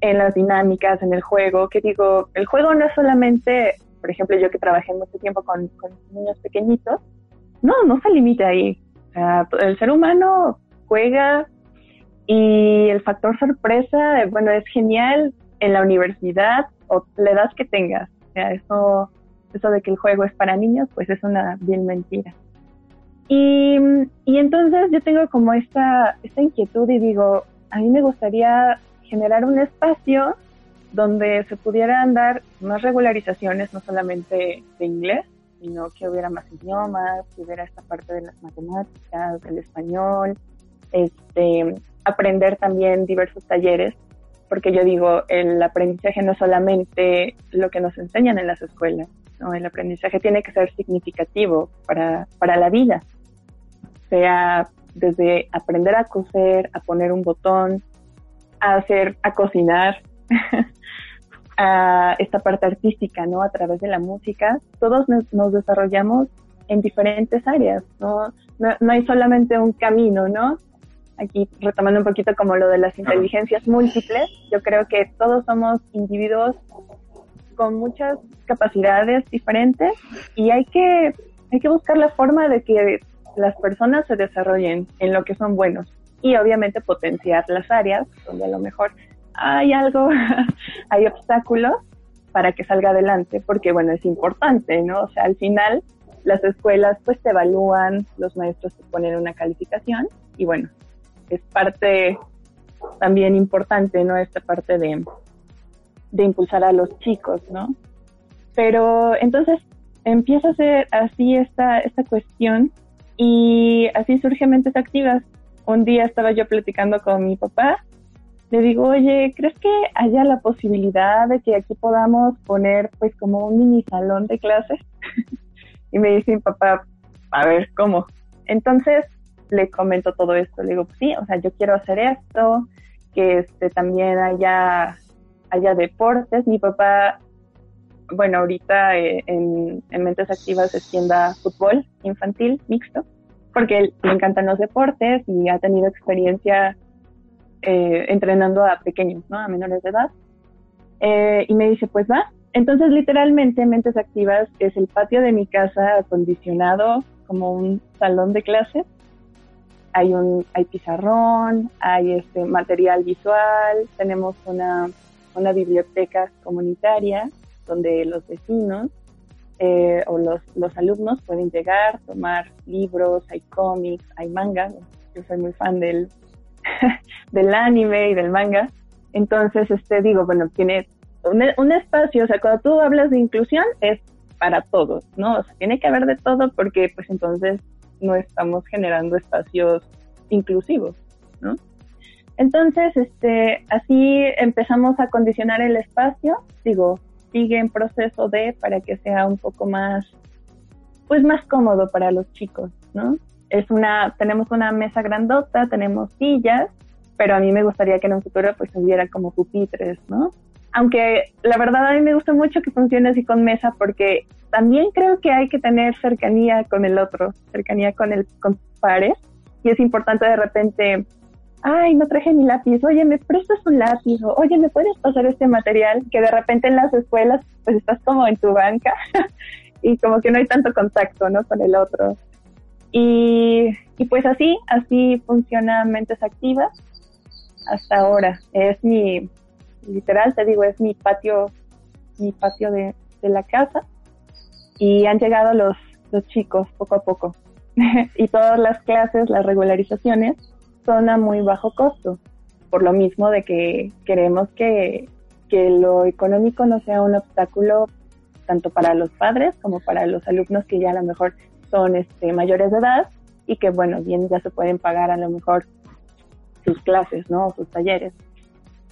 las dinámicas, en el juego, que digo, el juego no es solamente, por ejemplo, yo que trabajé mucho tiempo con, niños pequeñitos, no, no se limita ahí. el ser humano juega y el factor sorpresa, bueno, es genial en la universidad o la edad que tengas. O sea, eso eso de que el juego es para niños, pues es una bien mentira. Y, y entonces yo tengo como esta, esta inquietud y digo, a mí me gustaría generar un espacio donde se pudieran dar más regularizaciones, no solamente de inglés, sino que hubiera más idiomas, que hubiera esta parte de las matemáticas, del español, este, aprender también diversos talleres, porque yo digo, el aprendizaje no es solamente lo que nos enseñan en las escuelas, el aprendizaje tiene que ser significativo para, para la vida, sea desde aprender a coser, a poner un botón, a hacer, a cocinar, [laughs] a esta parte artística, ¿no? A través de la música, todos nos, desarrollamos en diferentes áreas, ¿no? ¿no? hay solamente un camino, ¿no? Aquí retomando un poquito como lo de las inteligencias múltiples, yo creo que todos somos individuos con muchas capacidades diferentes y hay que, hay que buscar la forma de que las personas se desarrollen en lo que son buenos y obviamente potenciar las áreas donde a lo mejor hay algo, [laughs] hay obstáculos para que salga adelante, porque bueno, es importante, ¿no? O sea, al final las escuelas pues te evalúan, los maestros te ponen una calificación y bueno, es parte también importante, ¿no? Esta parte de, de impulsar a los chicos, ¿no? Pero entonces empieza a ser así esta, esta cuestión y así surgen mentes activas. Un día estaba yo platicando con mi papá, le digo, oye, ¿crees que haya la posibilidad de que aquí podamos poner pues como un mini salón de clases? [laughs] y me dice mi papá, a ver, ¿cómo? Entonces le comento todo esto, le digo, sí, o sea, yo quiero hacer esto, que este también haya haya deportes. Mi papá, bueno, ahorita eh, en, Mentes Activas es quien da fútbol infantil mixto, porque le encantan los deportes y ha tenido experiencia eh, entrenando a pequeños, ¿no? A menores de edad. Eh, y me dice, pues va. Entonces, literalmente, Mentes Activas es el patio de mi casa acondicionado como un salón de clases. Hay un, hay pizarrón, hay este material visual, tenemos una una biblioteca comunitaria donde los vecinos eh, o los, los alumnos pueden llegar, tomar libros, hay cómics, hay manga. Yo soy muy fan del, [laughs] del anime y del manga. Entonces, este, digo, bueno, tiene un, un, espacio, o sea, cuando tú hablas de inclusión es para todos, ¿no? O sea, tiene que haber de todo porque pues entonces no estamos generando espacios inclusivos, ¿no? Entonces, este, así empezamos a condicionar el espacio, digo, sigue en proceso de para que sea un poco más, pues más cómodo para los chicos, ¿no? Es una, tenemos una mesa grandota, tenemos sillas pero a mí me gustaría que en un futuro pues hubiera como pupitres, ¿no? Aunque la verdad a mí me gusta mucho que funcione así con mesa porque también creo que hay que tener cercanía con el otro, cercanía con el con pares y es importante de repente, ay, no traje mi lápiz, oye, ¿me prestas un lápiz? O, oye, ¿me puedes pasar este material? Que de repente en las escuelas pues estás como en tu banca [laughs] y como que no hay tanto contacto, ¿no? Con el otro. Y, pues así, así funciona Mentes Activas hasta ahora. Es mi, literal, te digo, es mi patio, mi patio de, de la casa. Y han llegado los, los chicos poco a poco. [laughs] y todas las clases, las regularizaciones, son a muy bajo costo. Por lo mismo de que queremos que, que lo económico no sea un obstáculo tanto para los padres como para los alumnos que ya a lo mejor son este, mayores de edad y que, bueno, bien ya se pueden pagar a lo mejor sus clases, ¿no? sus talleres.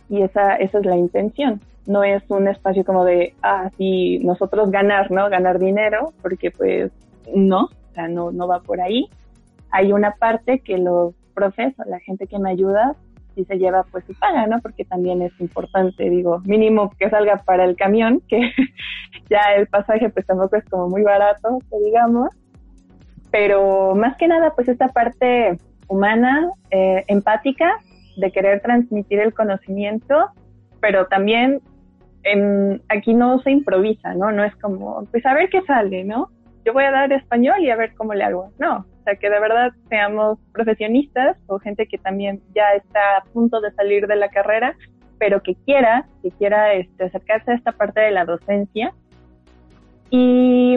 Y esa, esa es la intención. No es un espacio como de, ah, sí, nosotros ganar, ¿no? Ganar dinero, porque pues no, o sea, no, no va por ahí. Hay una parte que los profes o la gente que me ayuda, si se lleva pues su paga, ¿no? Porque también es importante, digo, mínimo que salga para el camión, que [laughs] ya el pasaje pues tampoco es como muy barato, digamos. Pero más que nada pues esta parte humana, eh, empática, de querer transmitir el conocimiento, pero también en, aquí no se improvisa, ¿no? No es como, pues a ver qué sale, ¿no? Yo voy a dar español y a ver cómo le hago. No, o sea, que de verdad seamos profesionistas o gente que también ya está a punto de salir de la carrera, pero que quiera, que quiera este, acercarse a esta parte de la docencia y,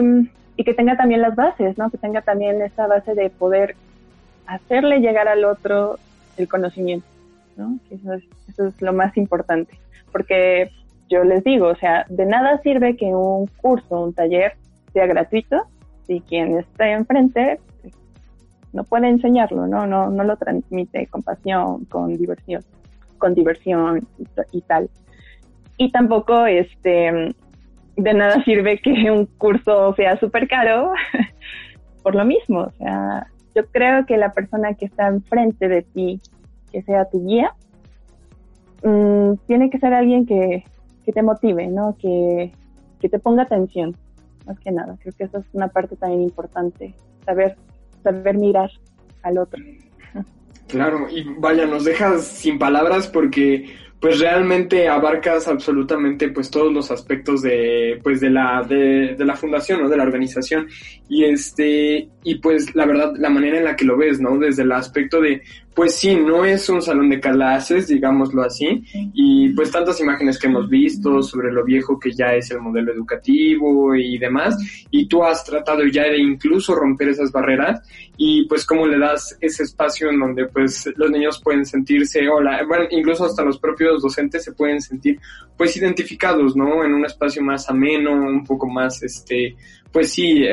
y que tenga también las bases, ¿no? Que tenga también esa base de poder hacerle llegar al otro el conocimiento, ¿no? Eso es, eso es lo más importante, porque yo les digo, o sea, de nada sirve que un curso, un taller sea gratuito si quien está enfrente pues, no puede enseñarlo, ¿no? No, no lo transmite con pasión, con diversión, con diversión y, y tal. Y tampoco, este, de nada sirve que un curso sea súper caro [laughs] por lo mismo, o sea, yo creo que la persona que está enfrente de ti, que sea tu guía, mm, tiene que ser alguien que, que te motive, ¿no? Que, que, te ponga atención, más que nada. Creo que eso es una parte también importante, saber, saber mirar al otro. Claro, y vaya, nos dejas sin palabras porque pues realmente abarcas absolutamente pues todos los aspectos de pues de la de, de la fundación o de la organización. Y este y pues la verdad la manera en la que lo ves no desde el aspecto de pues sí, no es un salón de clases, digámoslo así, y pues tantas imágenes que hemos visto sobre lo viejo que ya es el modelo educativo y demás, y tú has tratado ya de incluso romper esas barreras. Y pues cómo le das ese espacio en donde pues los niños pueden sentirse, o bueno, incluso hasta los propios docentes se pueden sentir pues identificados, ¿no? En un espacio más ameno, un poco más este pues sí,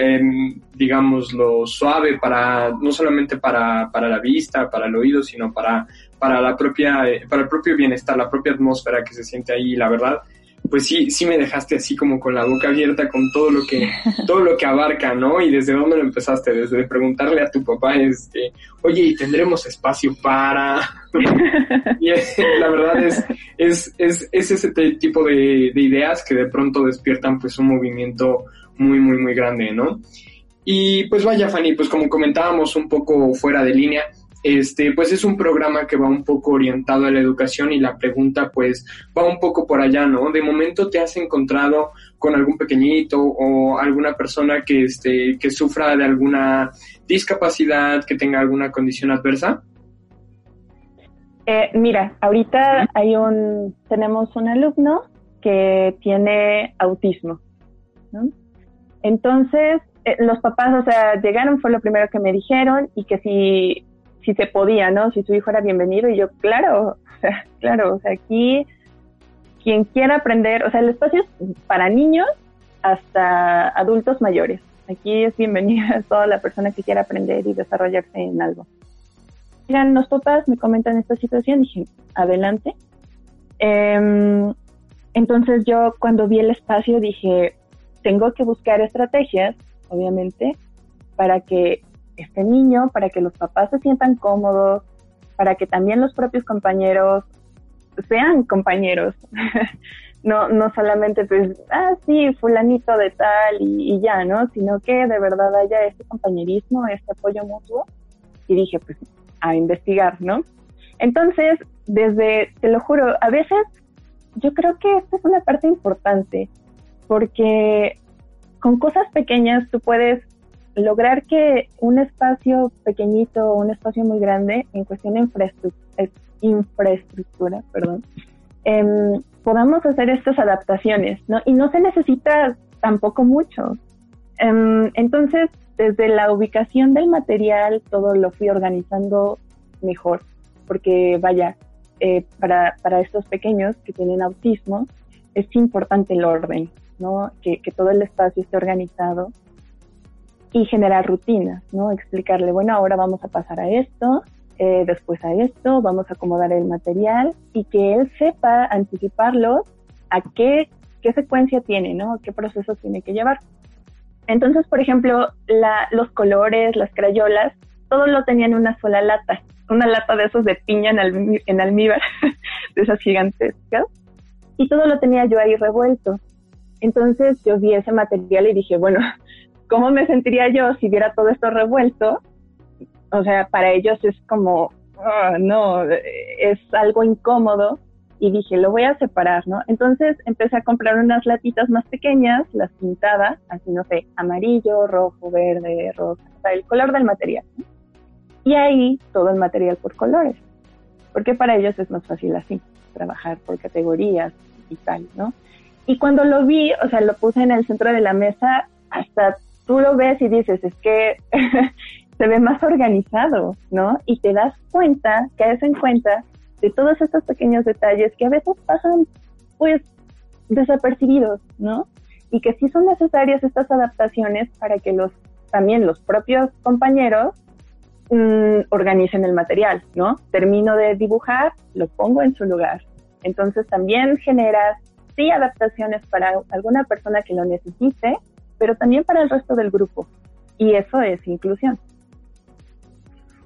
digamos, lo suave para, no solamente para, para la vista, para el oído, sino para, para la propia, eh, para el propio bienestar, la propia atmósfera que se siente ahí, la verdad, pues sí, sí me dejaste así como con la boca abierta con todo lo que, [laughs] todo lo que abarca, ¿no? Y desde dónde lo empezaste, desde preguntarle a tu papá, este, oye, ¿y tendremos espacio para? [laughs] y la verdad es, es, es, es ese tipo de, de ideas que de pronto despiertan pues un movimiento muy, muy, muy grande, ¿no? Y pues vaya, Fanny, pues como comentábamos un poco fuera de línea, este, pues es un programa que va un poco orientado a la educación y la pregunta pues va un poco por allá, ¿no? De momento te has encontrado con algún pequeñito o alguna persona que, este, que sufra de alguna discapacidad, que tenga alguna condición adversa? Eh, mira, ahorita hay un, tenemos un alumno que tiene autismo, ¿no? Entonces, eh, los papás, o sea, llegaron, fue lo primero que me dijeron, y que si, si se podía, ¿no? Si su hijo era bienvenido, y yo, claro, [laughs] o sea, claro, o sea, aquí quien quiera aprender, o sea, el espacio es para niños hasta adultos mayores. Aquí es bienvenida [laughs] toda la persona que quiera aprender y desarrollarse en algo. Llegan los papás, me comentan esta situación, dije, adelante. Eh, entonces yo cuando vi el espacio dije, tengo que buscar estrategias, obviamente, para que este niño, para que los papás se sientan cómodos, para que también los propios compañeros sean compañeros. [laughs] no, no solamente pues, ah, sí, fulanito de tal y, ya, ¿no? Sino que de verdad haya este compañerismo, este apoyo mutuo. Y dije, pues, a investigar, ¿no? Entonces, desde, te lo juro, a veces yo creo que esta es una parte importante, porque con cosas pequeñas tú puedes lograr que un espacio pequeñito o un espacio muy grande en cuestión de infraestructura, infraestructura perdón, em, podamos hacer estas adaptaciones, ¿no? Y no se necesita tampoco mucho. Em, entonces, desde la ubicación del material, todo lo fui organizando mejor, porque vaya, eh, para, para estos pequeños que tienen autismo, es importante el orden, ¿no? Que todo el espacio esté organizado y generar rutinas, ¿no? Explicarle, bueno, ahora vamos a pasar a esto, eh, después a esto, vamos a acomodar el material y que él sepa anticiparlo a qué, qué secuencia tiene, ¿no? Qué proceso tiene que llevar. Entonces, por ejemplo, la, los colores, las crayolas, todo lo tenía en una sola lata, una lata de esos de piña en, en almíbar, [laughs] de esas gigantescas, y todo lo tenía yo ahí revuelto. Entonces yo vi ese material y dije, bueno, ¿cómo me sentiría yo si viera todo esto revuelto? o sea, para ellos es como, ah, no, es algo incómodo y dije, lo voy a separar, ¿no? Entonces empecé a comprar unas latitas más pequeñas, las pintaba, así no sé, amarillo, rojo, verde, rosa, el color del material. Y ahí todo el material por colores, porque para ellos es más fácil así, trabajar por categorías y tal, ¿no? Y cuando lo vi, o sea, lo puse en el centro de la mesa, hasta tú lo ves y dices, es que [laughs] se ve más organizado, ¿no? Y te das cuenta, caes en cuenta de todos estos pequeños detalles que a veces pasan, pues, desapercibidos, ¿no? Y que sí son necesarias estas adaptaciones para que los, también los propios compañeros mm, organicen el material, ¿no? Termino de dibujar, lo pongo en su lugar. Entonces también generas, sí, adaptaciones para alguna persona que lo necesite, pero también para el resto del grupo. Y eso es inclusión.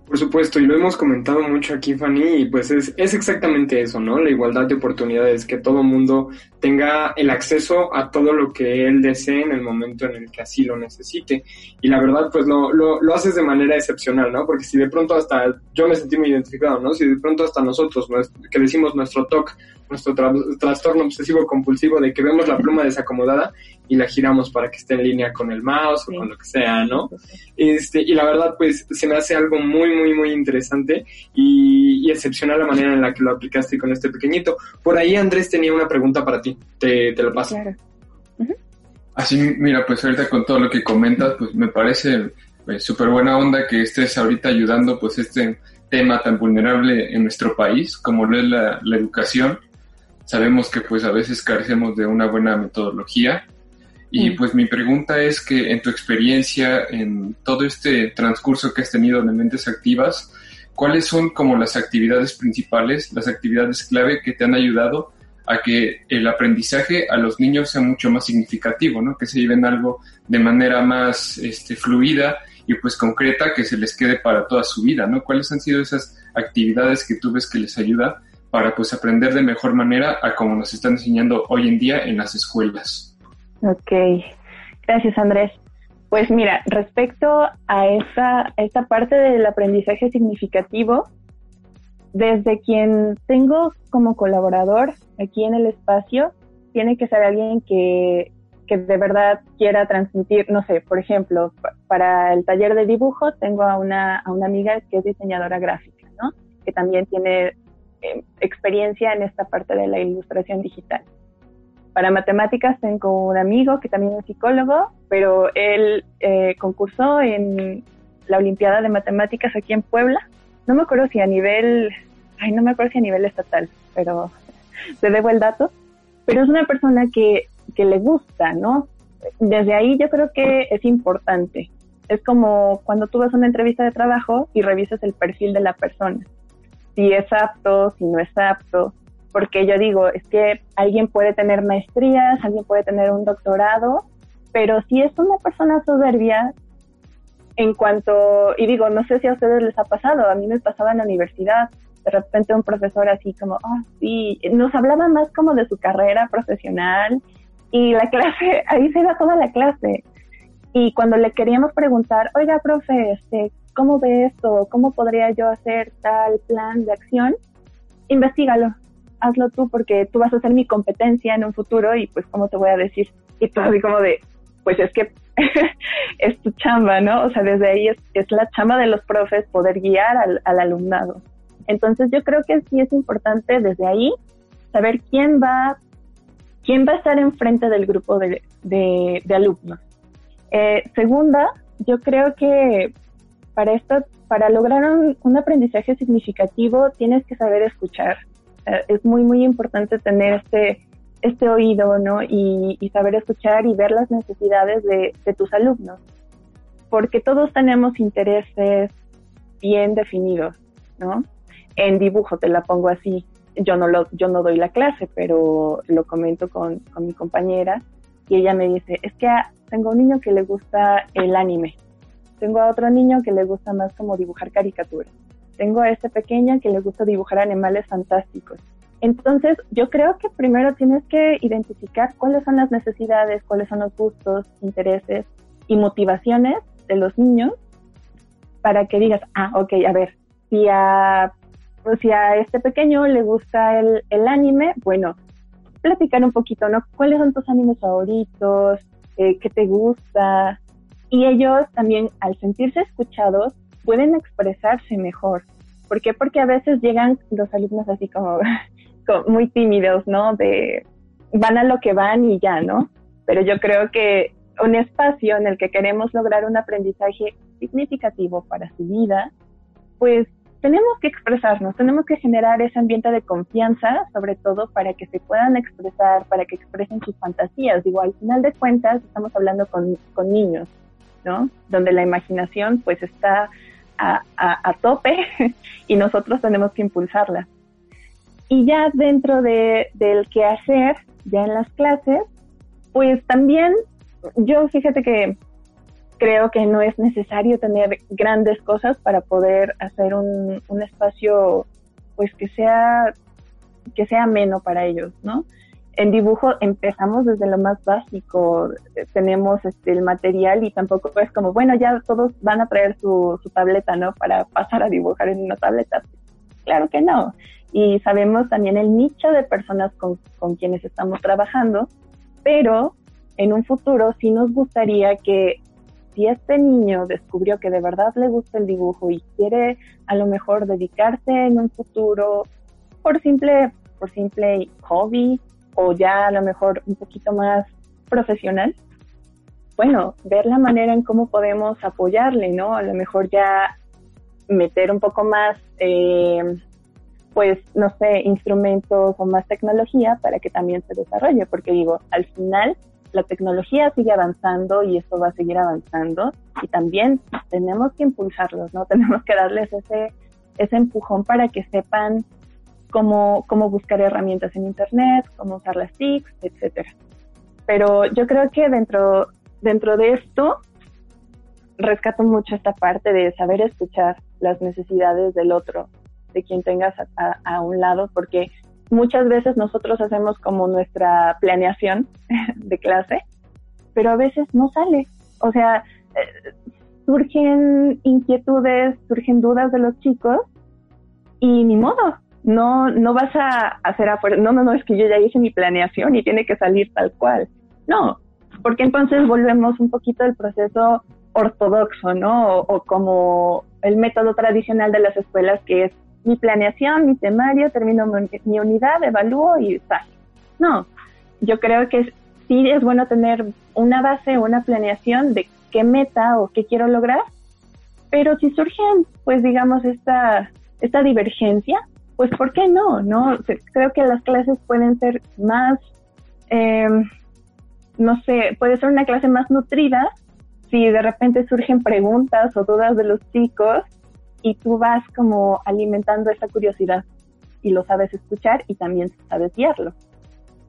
Por supuesto, y lo hemos comentado mucho aquí, Fanny, y pues es, es exactamente eso, ¿no? La igualdad de oportunidades, que todo mundo tenga el acceso a todo lo que él desee en el momento en el que así lo necesite. Y la verdad, pues lo, lo, lo haces de manera excepcional, ¿no? Porque si de pronto hasta, yo me sentí muy identificado, ¿no? Si de pronto hasta nosotros, que decimos nuestro TOC, nuestro trastorno obsesivo compulsivo de que vemos la pluma desacomodada y la giramos para que esté en línea con el mouse o con lo que sea, ¿no? Este, y la verdad, pues se me hace algo muy, muy, muy interesante y, excepcional la manera en la que lo aplicaste con este pequeñito. Por ahí Andrés tenía una pregunta para ti, te, te lo paso. Así, mira, pues ahorita con todo lo que comentas, pues me parece pues, súper buena onda que estés ahorita ayudando pues este tema tan vulnerable en nuestro país como lo es la, la educación. Sabemos que pues a veces carecemos de una buena metodología y pues mi pregunta es que en tu experiencia, en todo este transcurso que has tenido de mentes activas, ¿cuáles son como las actividades principales, las actividades clave que te han ayudado a que el aprendizaje a los niños sea mucho más significativo, ¿no? Que se lleven algo de manera más este, fluida y pues concreta que se les quede para toda su vida, ¿no? ¿Cuáles han sido esas actividades que tú ves que les ayuda para pues aprender de mejor manera a como nos están enseñando hoy en día en las escuelas? Ok, gracias Andrés. Pues mira, respecto a esta, esta parte del aprendizaje significativo, desde quien tengo como colaborador aquí en el espacio, tiene que ser alguien que, que de verdad quiera transmitir, no sé, por ejemplo, para el taller de dibujo tengo a una, a una amiga que es diseñadora gráfica, ¿no? Que también tiene eh, experiencia en esta parte de la ilustración digital. Para matemáticas tengo un amigo que también es psicólogo, pero él eh, concursó en la Olimpiada de Matemáticas aquí en Puebla. No me acuerdo si a nivel, ay, no me acuerdo si a nivel estatal, pero [laughs] te debo el dato. Pero es una persona que, que le gusta, ¿no? Desde ahí yo creo que es importante. Es como cuando tú vas a una entrevista de trabajo y revisas el perfil de la persona. Si es apto, si no es apto, porque yo digo, es que alguien puede tener maestrías, alguien puede tener un doctorado, pero si es una persona soberbia, en cuanto, y digo, no sé si a ustedes les ha pasado, a mí me pasaba en la universidad, de repente un profesor así como, ah, sí, nos hablaba más como de su carrera profesional y la clase, [laughs] ahí se iba toda la clase. Y cuando le queríamos preguntar, oiga, profe, este, ¿cómo ve esto? ¿Cómo podría yo hacer tal plan de acción? Investígalo, hazlo tú porque tú vas a ser mi competencia en un futuro y pues, ¿cómo te voy a decir? Y todo así como de, pues es que [laughs] es tu chamba, ¿no? O sea, desde ahí es, es la chamba de los profes poder guiar al, al alumnado. Entonces yo creo que sí es importante desde ahí saber quién va, quién va a estar enfrente del grupo de, de, alumnos. Eh, segunda, yo creo que para esto, para lograr un, un aprendizaje significativo, tienes que saber escuchar. Eh, es muy, muy importante tener este, este oído, ¿no? Y, y, saber escuchar y ver las necesidades de, de tus alumnos. Porque todos tenemos intereses bien definidos, ¿no? En dibujo, te la pongo así. Yo no, lo, yo no doy la clase, pero lo comento con, con mi compañera y ella me dice, es que tengo un niño que le gusta el anime, tengo a otro niño que le gusta más como dibujar caricaturas, tengo a este pequeño que le gusta dibujar animales fantásticos. Entonces, yo creo que primero tienes que identificar cuáles son las necesidades, cuáles son los gustos, intereses y motivaciones de los niños para que digas, ah, ok, a ver, si a pues si a este pequeño le gusta el, el anime, bueno, platicar un poquito, ¿no? ¿Cuáles son tus animes favoritos? Eh, ¿Qué te gusta? Y ellos también, al sentirse escuchados, pueden expresarse mejor. ¿Por qué? Porque a veces llegan los alumnos así como, [laughs] muy tímidos, ¿no? De van a lo que van y ya, ¿no? Pero yo creo que un espacio en el que queremos lograr un aprendizaje significativo para su vida, pues tenemos que expresarnos, tenemos que generar ese ambiente de confianza, sobre todo para que se puedan expresar, para que expresen sus fantasías. Digo, al final de cuentas estamos hablando con, con niños, ¿no? Donde la imaginación pues está a, a, tope [laughs] y nosotros tenemos que impulsarla. Y ya dentro de, del hacer, ya en las clases, pues también yo fíjate que creo que no es necesario tener grandes cosas para poder hacer un, un espacio pues que sea que sea ameno para ellos, ¿no? En dibujo empezamos desde lo más básico, tenemos este, el material y tampoco es como, bueno, ya todos van a traer su, su tableta, ¿no? Para pasar a dibujar en una tableta. Claro que no. Y sabemos también el nicho de personas con, con quienes estamos trabajando, pero en un futuro sí nos gustaría que si este niño descubrió que de verdad le gusta el dibujo y quiere a lo mejor dedicarse en un futuro por simple, por simple hobby o ya a lo mejor un poquito más profesional, bueno, ver la manera en cómo podemos apoyarle, ¿no? A lo mejor ya meter un poco más, eh, pues, no sé, instrumentos o más tecnología para que también se desarrolle, porque digo, al final la tecnología sigue avanzando y esto va a seguir avanzando y también tenemos que impulsarlos, ¿no? [laughs] Tenemos que darles ese, ese empujón para que sepan cómo, cómo buscar herramientas en Internet, cómo usar las TICs, etcétera. Pero yo creo que dentro, dentro de esto rescato mucho esta parte de saber escuchar las necesidades del otro, de quien tengas a, a un lado, porque muchas veces nosotros hacemos como nuestra planeación [laughs] de clase, pero a veces no sale. O sea, eh, surgen inquietudes, surgen dudas de los chicos y ni modo. No, no vas a hacer afuera, no, no, no, es que yo ya hice mi planeación y tiene que salir tal cual. No, porque entonces volvemos un poquito al proceso ortodoxo, ¿no? o, como el método tradicional de las escuelas que es mi planeación, mi temario, termino mi, unidad, evalúo y sale. No, yo creo que sí es bueno tener una base, una planeación de qué meta o qué quiero lograr, pero si surgen, pues digamos, esta, esta divergencia, pues ¿por qué no? no Creo que las clases pueden ser más, eh, no sé, puede ser una clase más nutrida si de repente surgen preguntas o dudas de los chicos y tú vas como alimentando esa curiosidad y lo sabes escuchar y también sabes guiarlo.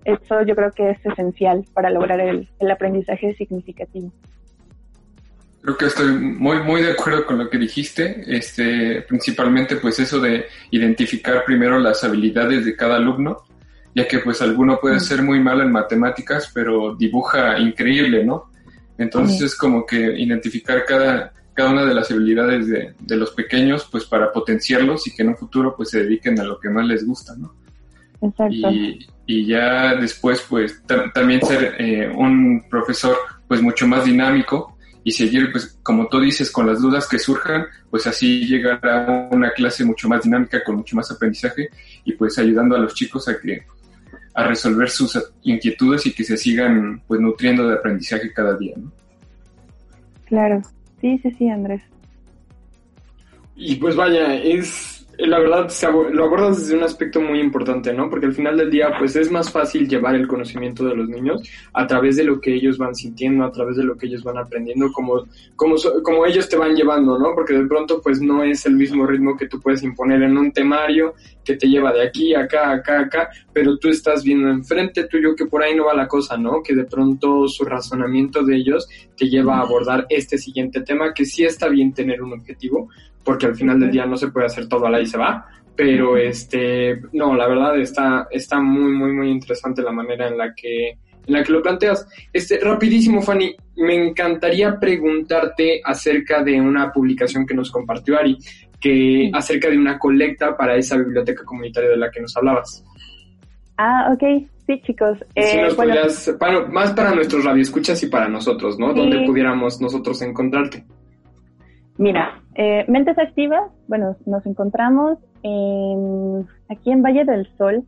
Eso yo creo que es esencial para lograr el, aprendizaje significativo. Creo que estoy muy, muy de acuerdo con lo que dijiste, este, principalmente pues eso de identificar primero las habilidades de cada alumno, ya que pues alguno puede ser muy malo en matemáticas, pero dibuja increíble, ¿no? Entonces es como que identificar cada, cada una de las habilidades de, de, los pequeños, pues para potenciarlos y que en un futuro pues se dediquen a lo que más les gusta, ¿no? Exacto. Y, y ya después pues también ser eh, un profesor pues mucho más dinámico y seguir pues como tú dices con las dudas que surjan, pues así llegar a una clase mucho más dinámica con mucho más aprendizaje y pues ayudando a los chicos a que a resolver sus inquietudes y que se sigan pues nutriendo de aprendizaje cada día, ¿no? Claro, Sí, sí, sí, Andrés. Y pues vaya, es la verdad lo abordas desde un aspecto muy importante, ¿no? Porque al final del día, pues es más fácil llevar el conocimiento de los niños a través de lo que ellos van sintiendo, a través de lo que ellos van aprendiendo, como, como, como ellos te van llevando, ¿no? Porque de pronto, pues no es el mismo ritmo que tú puedes imponer en un temario que te lleva de aquí, acá, acá, acá, pero tú estás viendo enfrente tuyo que por ahí no va la cosa, ¿no? Que de pronto su razonamiento de ellos te lleva a abordar este siguiente tema, que sí está bien tener un objetivo, porque al final del día no se puede hacer todo a la y se va, pero este, no, la verdad está, está muy, muy, muy interesante la manera en la que, en la que lo planteas. Este, rapidísimo, Fanny, me encantaría preguntarte acerca de una publicación que nos compartió Ari, que acerca de una colecta para esa biblioteca comunitaria de la que nos hablabas. Ah, ok, sí, chicos. Eh, nos podrías, más para nuestros radioescuchas y para nosotros, ¿no? Donde pudiéramos nosotros encontrarte. Mira, eh, Mentes Activas, bueno, nos encontramos en, aquí en Valle del Sol,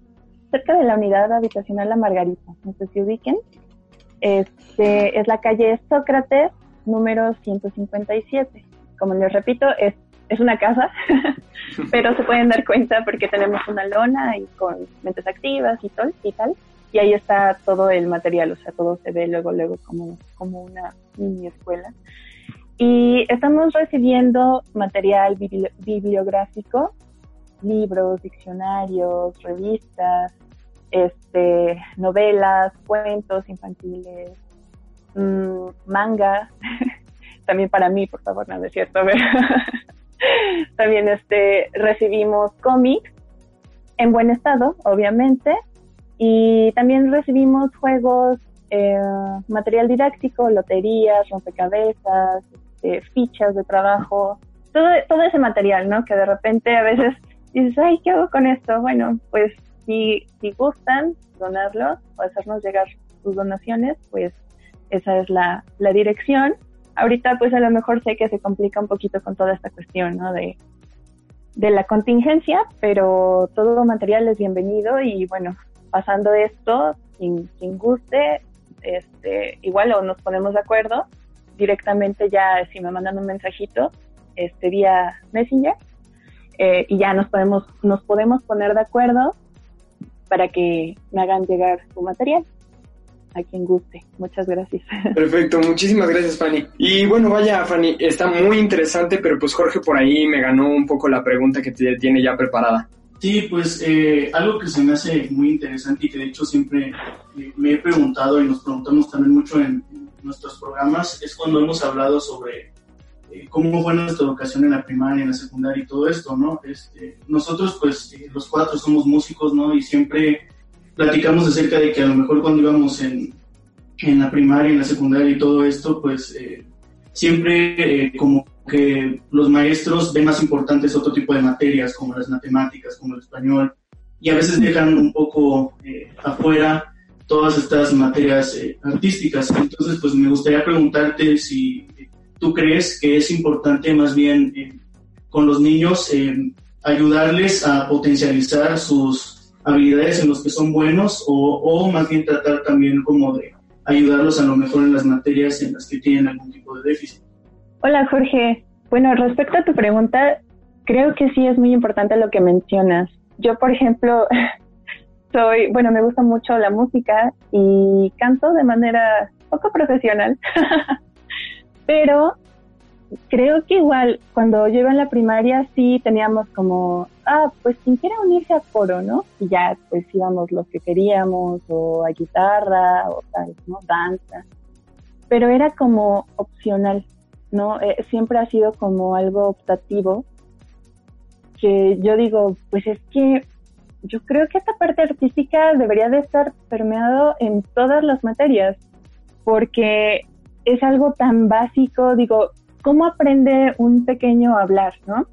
cerca de la unidad habitacional La Margarita, no sé si ubiquen. Este, es la calle Sócrates, número 157. Como les repito, es, una casa, [laughs] pero se pueden dar cuenta porque tenemos una lona y con mentes activas y, todo, y tal. Y ahí está todo el material, o sea, todo se ve luego, luego como, como una mini escuela. Y estamos recibiendo material bibliográfico, libros, diccionarios, revistas, este, novelas, cuentos infantiles, mmm, manga, [laughs] también para mí, por favor, no es cierto. [laughs] también este, recibimos cómics en buen estado, obviamente, y también recibimos juegos, eh, material didáctico, loterías, rompecabezas, eh, fichas de trabajo, todo, todo ese material, ¿no? Que de repente a veces dices, ay, ¿qué hago con esto? Bueno, pues si, si gustan donarlo o hacernos llegar sus donaciones, pues esa es la, la dirección. Ahorita pues a lo mejor sé que se complica un poquito con toda esta cuestión, ¿no? De, de la contingencia, pero todo material es bienvenido y bueno, pasando esto, quien, quien guste, este, igual o nos ponemos de acuerdo directamente ya si me mandan un mensajito este vía Messenger eh, y ya nos podemos nos podemos poner de acuerdo para que me hagan llegar su material a quien guste. Muchas gracias. [laughs] Perfecto, muchísimas gracias Fanny. Y bueno, vaya Fanny, está muy interesante, pero pues Jorge por ahí me ganó un poco la pregunta que tiene ya preparada. Sí, pues eh, algo que se me hace muy interesante y que de hecho siempre eh, me he preguntado y nos preguntamos también mucho en, nuestros programas es cuando hemos hablado sobre eh, cómo fue nuestra educación en la primaria, en la secundaria y todo esto, ¿no? Este, nosotros, pues, eh, los cuatro somos músicos, ¿no? Y siempre platicamos acerca de que a lo mejor cuando íbamos en, en la primaria, en la secundaria y todo esto, pues, eh, siempre como que los maestros ven más importantes otro tipo de materias, como las matemáticas, como el español, y a veces dejan un poco afuera todas estas materias eh, artísticas. Entonces, pues me gustaría preguntarte si tú crees que es importante más bien eh, con los niños eh, ayudarles a potencializar sus habilidades en los que son buenos o, o, más bien tratar también como de ayudarlos a lo mejor en las materias en las que tienen algún tipo de déficit. Hola Jorge. Bueno, respecto a tu pregunta, creo que sí es muy importante lo que mencionas. Yo, por ejemplo, [laughs] soy, bueno, me gusta mucho la música y canto de manera poco profesional, [laughs] pero creo que igual cuando yo iba en la primaria sí teníamos como, ah, pues quien quiera unirse a coro, ¿no? Y ya pues íbamos los que queríamos o a guitarra o tal, ¿no? Danza. Pero era como opcional. ¿no? Eh, siempre ha sido como algo optativo, que yo digo, pues es que yo creo que esta parte artística debería de estar permeado en todas las materias, porque es algo tan básico, digo, ¿cómo aprende un pequeño a hablar, no?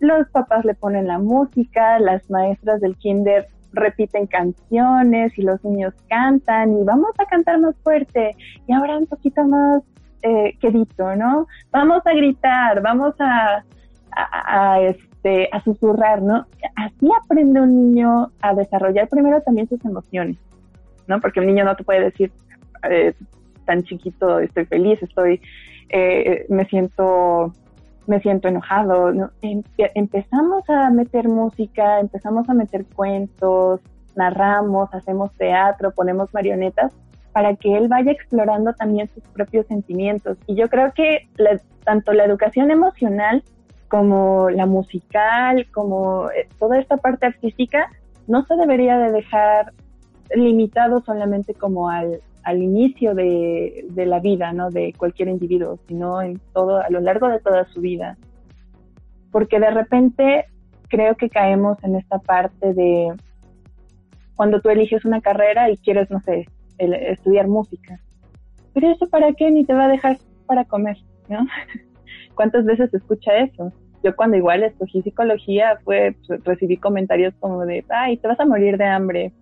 Los papás le ponen la música, las maestras del kinder repiten canciones y los niños cantan y vamos a cantar más fuerte y ahora un poquito más eh, quedito, ¿no? Vamos a gritar, vamos a, a, este, a susurrar, ¿no? Así aprende un niño a desarrollar primero también sus emociones, ¿no? Porque un niño no te puede decir eh, tan chiquito, estoy feliz, estoy, eh, me siento me siento enojado. ¿no? Em, empezamos a meter música, empezamos a meter cuentos, narramos, hacemos teatro, ponemos marionetas para que él vaya explorando también sus propios sentimientos. Y yo creo que tanto la educación emocional como la musical, como eh, toda esta parte artística, no se debería de dejar limitado solamente como al, al inicio de, de, la vida, ¿no? De cualquier individuo, sino en todo, a lo largo de toda su vida. Porque de repente creo que caemos en esta parte de cuando tú eliges una carrera y quieres, no sé, estudiar música. Pero eso para qué ni te va a dejar para comer, ¿no? [laughs] ¿Cuántas veces escucha eso? Yo cuando igual escogí psicología fue, pues, recibí comentarios como de, ay, te vas a morir de hambre,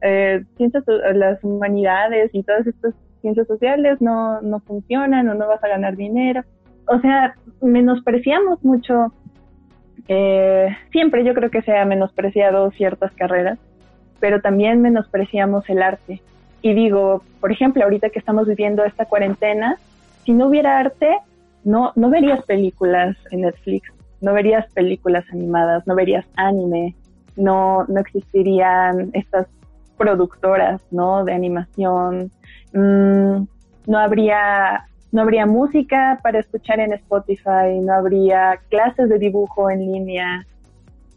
eh, ciencias, las humanidades y todas estas ciencias sociales no, no funcionan o no vas a ganar dinero. O sea, menospreciamos mucho, eh, siempre yo creo que se ha menospreciado ciertas carreras, pero también menospreciamos el arte. Y digo, por ejemplo, ahorita que estamos viviendo esta cuarentena, si no hubiera arte, no, no verías películas en Netflix, no verías películas animadas, no verías anime, no, no existirían estas productoras, ¿no? De animación. Mm, no habría no habría música para escuchar en Spotify, no habría clases de dibujo en línea.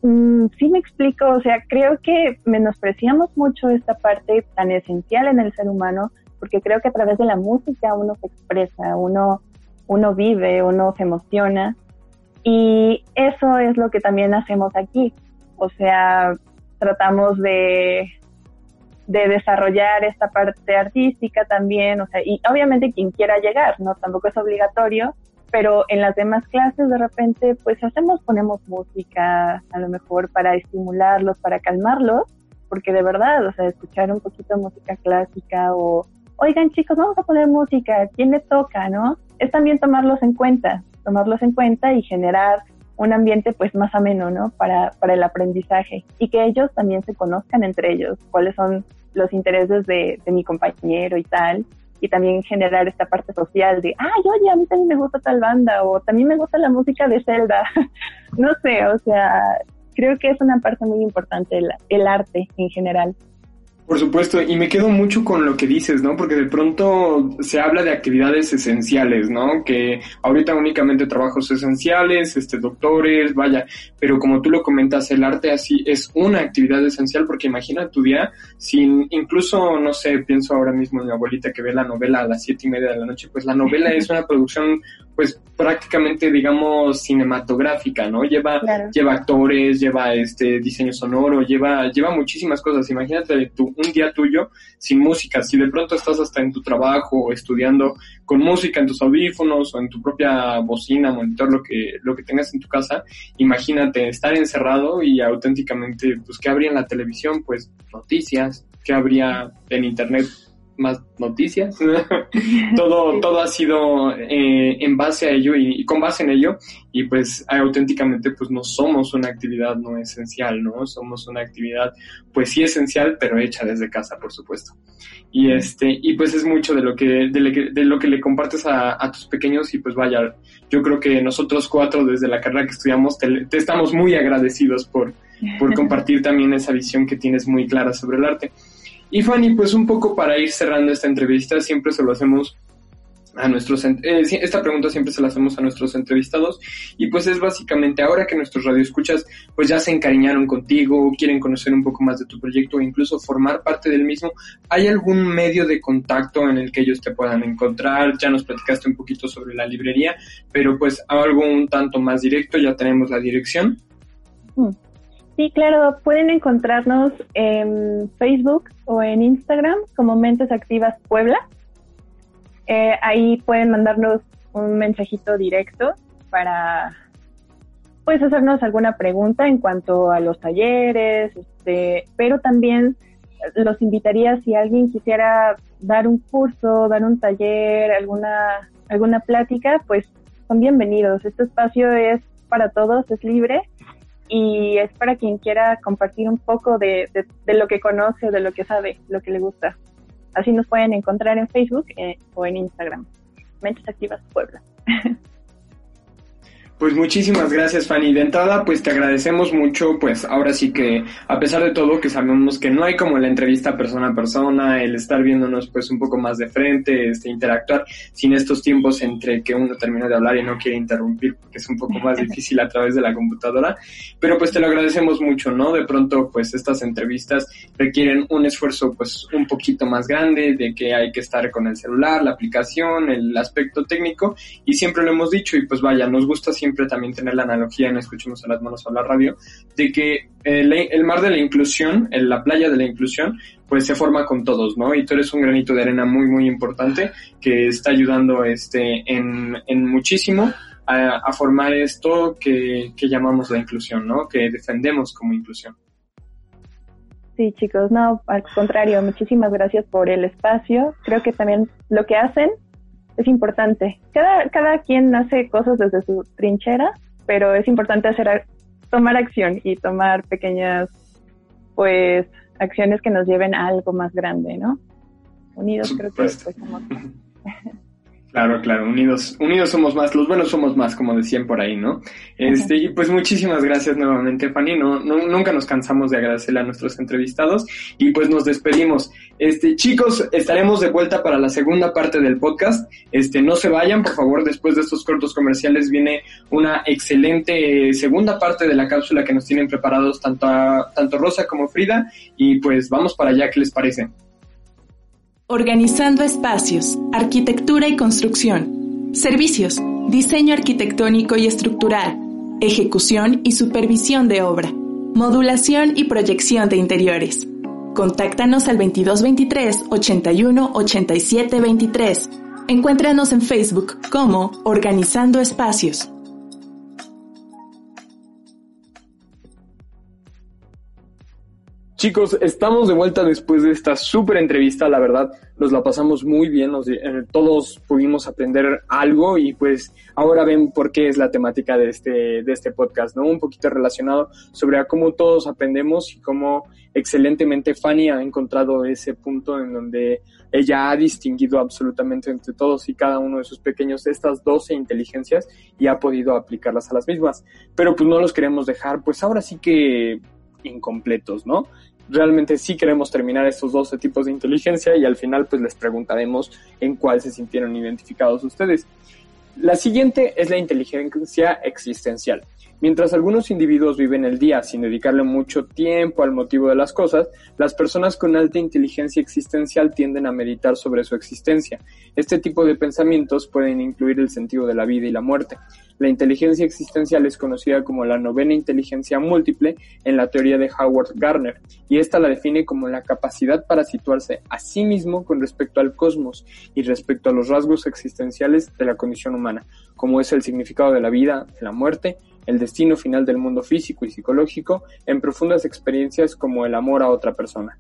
Mm, sí me explico, o sea, creo que menospreciamos mucho esta parte tan esencial en el ser humano, porque creo que a través de la música uno se expresa, uno, uno vive, uno se emociona, y eso es lo que también hacemos aquí. O sea, tratamos de de desarrollar esta parte artística también, o sea, y obviamente quien quiera llegar, ¿no? Tampoco es obligatorio, pero en las demás clases de repente pues hacemos, ponemos música a lo mejor para estimularlos, para calmarlos, porque de verdad, o sea, escuchar un poquito de música clásica o, oigan chicos, vamos a poner música, ¿quién le toca, no? Es también tomarlos en cuenta, tomarlos en cuenta y generar un ambiente pues más ameno, ¿no? Para, para el aprendizaje y que ellos también se conozcan entre ellos, cuáles son los intereses de, mi compañero y tal, y también generar esta parte social de, ay, oye, a mí también me gusta tal banda, o también me gusta la música de Zelda, [laughs] no sé, o sea, creo que es una parte muy importante el, el arte en general. Por supuesto, y me quedo mucho con lo que dices, ¿no? Porque de pronto se habla de actividades esenciales, ¿no? Que ahorita únicamente trabajos esenciales, este, doctores, vaya, pero como tú lo comentas, el arte así es una actividad esencial porque imagina tu día sin, incluso, no sé, pienso ahora mismo en mi abuelita que ve la novela a las siete y media de la noche, pues la novela es [laughs] una producción pues prácticamente digamos cinematográfica, ¿no? Lleva lleva actores, lleva este diseño sonoro, lleva lleva muchísimas cosas. Imagínate tu, un día tuyo sin música, si de pronto estás hasta en tu trabajo estudiando con música en tus audífonos o en tu propia bocina, monitor, lo que lo que tengas en tu casa, imagínate estar encerrado y auténticamente pues qué habría en la televisión, pues noticias, qué habría en internet más noticias. [laughs] todo, todo ha sido eh, en base a ello y, con base en ello. Y pues auténticamente pues no somos una actividad no esencial, ¿no? Somos una actividad pues sí esencial, pero hecha desde casa, por supuesto. Y este, y pues es mucho de lo que, de, lo que le compartes a, tus pequeños y pues vaya, yo creo que nosotros cuatro desde la carrera que estudiamos te, te estamos muy agradecidos por, por [laughs] compartir también esa visión que tienes muy clara sobre el arte. Y Fanny, pues un poco para ir cerrando esta entrevista, siempre se lo hacemos a nuestros eh, esta pregunta siempre se la hacemos a nuestros entrevistados y pues es básicamente ahora que nuestros radioescuchas pues ya se encariñaron contigo, quieren conocer un poco más de tu proyecto o incluso formar parte del mismo, ¿hay algún medio de contacto en el que ellos te puedan encontrar? Ya nos platicaste un poquito sobre la librería, pero pues algo un tanto más directo, ya tenemos la dirección. Mm. Sí, claro, pueden encontrarnos en Facebook o en Instagram como Mentes Activas Puebla. Eh, ahí pueden mandarnos un mensajito directo para pues hacernos alguna pregunta en cuanto a los talleres, este, pero también los invitaría si alguien quisiera dar un curso, dar un taller, alguna alguna plática, pues son bienvenidos. Este espacio es para todos, es libre y es para quien quiera compartir un poco de, de, lo que conoce, de lo que sabe, lo que le gusta. Así nos pueden encontrar en Facebook eh, o en Instagram. Mentes Activas Puebla. [laughs] Pues muchísimas gracias, Fanny. De entrada, pues te agradecemos mucho, pues ahora sí que, a pesar de todo, que sabemos que no hay como la entrevista persona a persona, el estar viéndonos pues un poco más de frente, este, interactuar, sin estos tiempos entre que uno termina de hablar y no quiere interrumpir, porque es un poco más [laughs] difícil a través de la computadora. Pero pues te lo agradecemos mucho, ¿no? De pronto, pues estas entrevistas requieren un esfuerzo pues un poquito más grande, de que hay que estar con el celular, la aplicación, el aspecto técnico, y siempre lo hemos dicho, y pues vaya, nos gusta siempre también tener la analogía en Escuchemos a las manos a la radio, de que el, mar de la inclusión, la playa de la inclusión, pues se forma con todos, ¿no? Y tú eres un granito de arena muy, muy importante que está ayudando este, en, en muchísimo a, formar esto que, que llamamos la inclusión, ¿no? Que defendemos como inclusión. Sí, chicos, no, al contrario, muchísimas gracias por el espacio. Creo que también lo que hacen es importante. Cada, cada quien hace cosas desde su trinchera, pero es importante hacer tomar acción y tomar pequeñas pues acciones que nos lleven a algo más grande, ¿no? Unidos creo que pues somos [laughs] Claro, claro, unidos, unidos somos más, los buenos somos más, como decían por ahí, ¿no? Este, y pues muchísimas gracias nuevamente, Fanny, no, nunca nos cansamos de agradecerle a nuestros entrevistados y pues nos despedimos. Este, chicos, estaremos de vuelta para la segunda parte del podcast. Este, no se vayan, por favor, después de estos cortos comerciales viene una excelente segunda parte de la cápsula que nos tienen preparados tanto, tanto Rosa como Frida y pues vamos para allá, ¿qué les parece? Organizando espacios, arquitectura y construcción. Servicios, diseño arquitectónico y estructural, ejecución y supervisión de obra, modulación y proyección de interiores. Contáctanos al 2223 81 87 23. Encuéntranos en Facebook como Organizando Espacios. Chicos, estamos de vuelta después de esta súper entrevista, la verdad, nos la pasamos muy bien, eh, todos pudimos aprender algo y pues ahora ven por qué es la temática de este, de este podcast, ¿no? Un poquito relacionado sobre cómo todos aprendemos y cómo excelentemente Fanny ha encontrado ese punto en donde ella ha distinguido absolutamente entre todos y cada uno de sus pequeños estas 12 inteligencias y ha podido aplicarlas a las mismas. Pero pues no los queremos dejar, pues ahora sí que incompletos, ¿no? Realmente sí queremos terminar estos 12 tipos de inteligencia y al final pues les preguntaremos en cuál se sintieron identificados ustedes. La siguiente es la inteligencia existencial. Mientras algunos individuos viven el día sin dedicarle mucho tiempo al motivo de las cosas, las personas con alta inteligencia existencial tienden a meditar sobre su existencia. Este tipo de pensamientos pueden incluir el sentido de la vida y la muerte. La inteligencia existencial es conocida como la novena inteligencia múltiple en la teoría de Howard Gardner, y esta la define como la capacidad para situarse a sí mismo con respecto al cosmos y respecto a los rasgos existenciales de la condición humana, como es el significado de la vida, de la muerte, el destino final del mundo físico y psicológico en profundas experiencias como el amor a otra persona.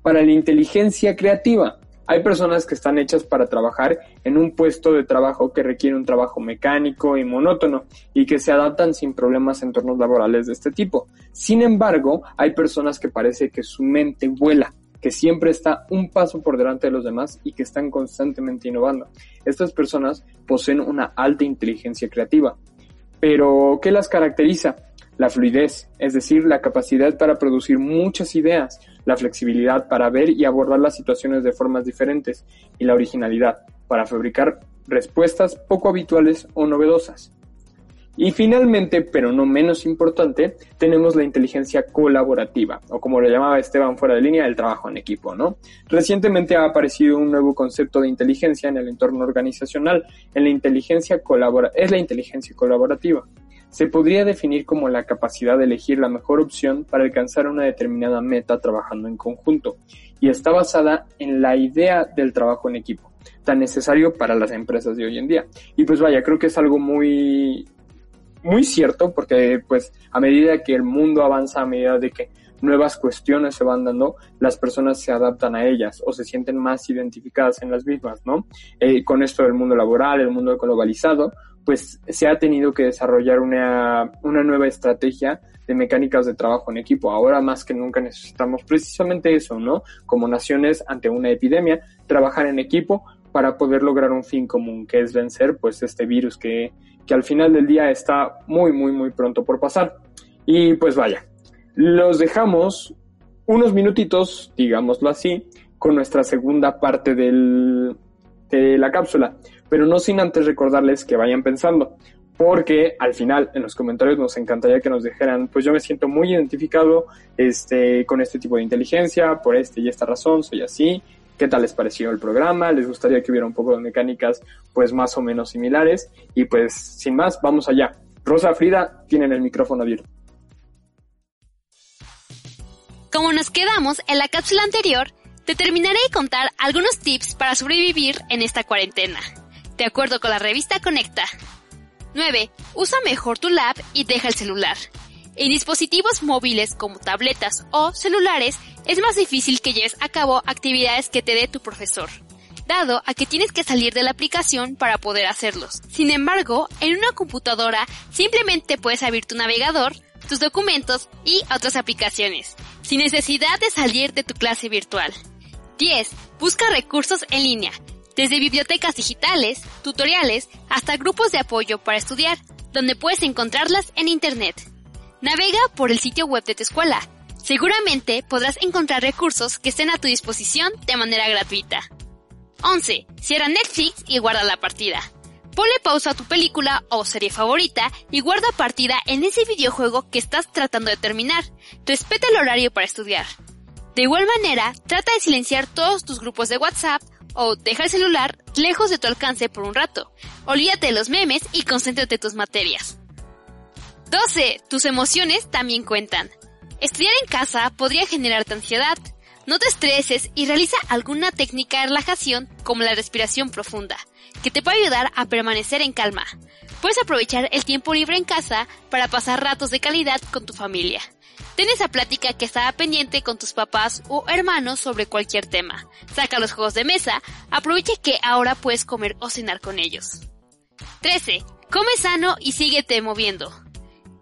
Para la inteligencia creativa, hay personas que están hechas para trabajar en un puesto de trabajo que requiere un trabajo mecánico y monótono y que se adaptan sin problemas a entornos laborales de este tipo. Sin embargo, hay personas que parece que su mente vuela, que siempre está un paso por delante de los demás y que están constantemente innovando. Estas personas poseen una alta inteligencia creativa. Pero, ¿qué las caracteriza? La fluidez, es decir, la capacidad para producir muchas ideas, la flexibilidad para ver y abordar las situaciones de formas diferentes y la originalidad, para fabricar respuestas poco habituales o novedosas. Y finalmente, pero no menos importante, tenemos la inteligencia colaborativa, o como lo llamaba Esteban fuera de línea, el trabajo en equipo, ¿no? Recientemente ha aparecido un nuevo concepto de inteligencia en el entorno organizacional, en la inteligencia colabora es la inteligencia colaborativa. Se podría definir como la capacidad de elegir la mejor opción para alcanzar una determinada meta trabajando en conjunto, y está basada en la idea del trabajo en equipo tan necesario para las empresas de hoy en día. Y pues vaya, creo que es algo muy muy cierto porque pues a medida que el mundo avanza, a medida de que nuevas cuestiones se van dando, las personas se adaptan a ellas o se sienten más identificadas en las mismas, ¿no? Eh, con esto del mundo laboral, el mundo globalizado, pues se ha tenido que desarrollar una, una nueva estrategia de mecánicas de trabajo en equipo. Ahora más que nunca necesitamos precisamente eso, ¿no? Como naciones ante una epidemia, trabajar en equipo para poder lograr un fin común, que es vencer pues este virus que, que al final del día está muy, muy, muy pronto por pasar. Y pues vaya, los dejamos unos minutitos, digámoslo así, con nuestra segunda parte del, de la cápsula, pero no sin antes recordarles que vayan pensando, porque al final en los comentarios nos encantaría que nos dijeran, pues yo me siento muy identificado este, con este tipo de inteligencia, por este y esta razón, soy así, qué tal les pareció el programa, les gustaría que hubiera un poco de mecánicas pues más o menos similares y pues sin más, vamos allá. Rosa Frida tienen el micrófono abierto. Como nos quedamos en la cápsula anterior, te terminaré de contar algunos tips para sobrevivir en esta cuarentena, de acuerdo con la revista Conecta. 9. Usa mejor tu lab y deja el celular. En dispositivos móviles como tabletas o celulares es más difícil que lleves a cabo actividades que te dé tu profesor, dado a que tienes que salir de la aplicación para poder hacerlos. Sin embargo, en una computadora simplemente puedes abrir tu navegador, tus documentos y otras aplicaciones, sin necesidad de salir de tu clase virtual. 10. Busca recursos en línea, desde bibliotecas digitales, tutoriales, hasta grupos de apoyo para estudiar, donde puedes encontrarlas en Internet. Navega por el sitio web de tu escuela. Seguramente podrás encontrar recursos que estén a tu disposición de manera gratuita. 11. Cierra Netflix y guarda la partida. Ponle pausa a tu película o serie favorita y guarda partida en ese videojuego que estás tratando de terminar. Respeta el horario para estudiar. De igual manera, trata de silenciar todos tus grupos de WhatsApp o deja el celular lejos de tu alcance por un rato. Olvídate de los memes y concéntrate en tus materias. 12. Tus emociones también cuentan. Estudiar en casa podría generarte ansiedad. No te estreses y realiza alguna técnica de relajación como la respiración profunda, que te puede ayudar a permanecer en calma. Puedes aprovechar el tiempo libre en casa para pasar ratos de calidad con tu familia. Ten esa plática que estaba pendiente con tus papás o hermanos sobre cualquier tema. Saca los juegos de mesa, aprovecha que ahora puedes comer o cenar con ellos. 13. Come sano y síguete moviendo.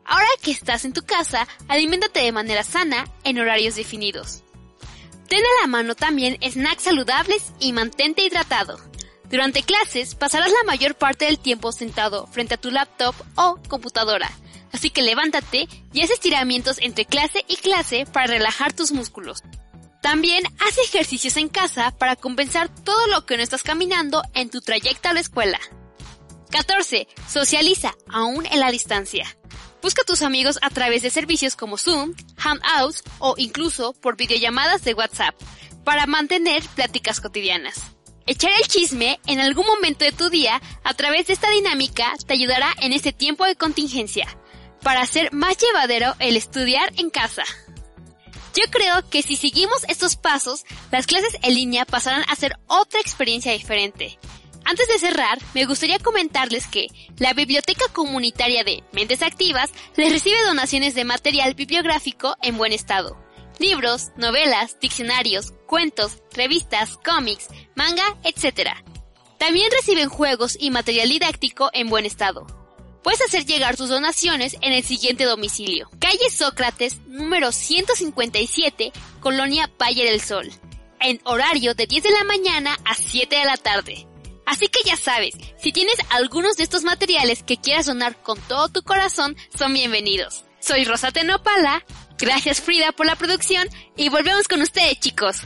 Ahora que estás en tu casa, aliméntate de manera sana en horarios definidos. Ten a la mano también snacks saludables y mantente hidratado. Durante clases pasarás la mayor parte del tiempo sentado frente a tu laptop o computadora, así que levántate y haz estiramientos entre clase y clase para relajar tus músculos. También haz ejercicios en casa para compensar todo lo que no estás caminando en tu trayecto a la escuela. 14. Socializa, aún en la distancia. Busca a tus amigos a través de servicios como Zoom, Hangouts o incluso por videollamadas de WhatsApp para mantener pláticas cotidianas. Echar el chisme en algún momento de tu día a través de esta dinámica te ayudará en este tiempo de contingencia para hacer más llevadero el estudiar en casa. Yo creo que si seguimos estos pasos, las clases en línea pasarán a ser otra experiencia diferente antes de cerrar, me gustaría comentarles que la Biblioteca Comunitaria de Mentes Activas les recibe donaciones de material bibliográfico en buen estado. Libros, novelas, diccionarios, cuentos, revistas, cómics, manga, etc. También reciben juegos y material didáctico en buen estado. Puedes hacer llegar tus donaciones en el siguiente domicilio. Calle Sócrates, número 157, Colonia Valle del Sol. En horario de 10 de la mañana a 7 de la tarde. Así que ya sabes, si tienes algunos de estos materiales que quieras donar con todo tu corazón, son bienvenidos. Soy Rosa Tenopala, gracias Frida por la producción y volvemos con ustedes chicos.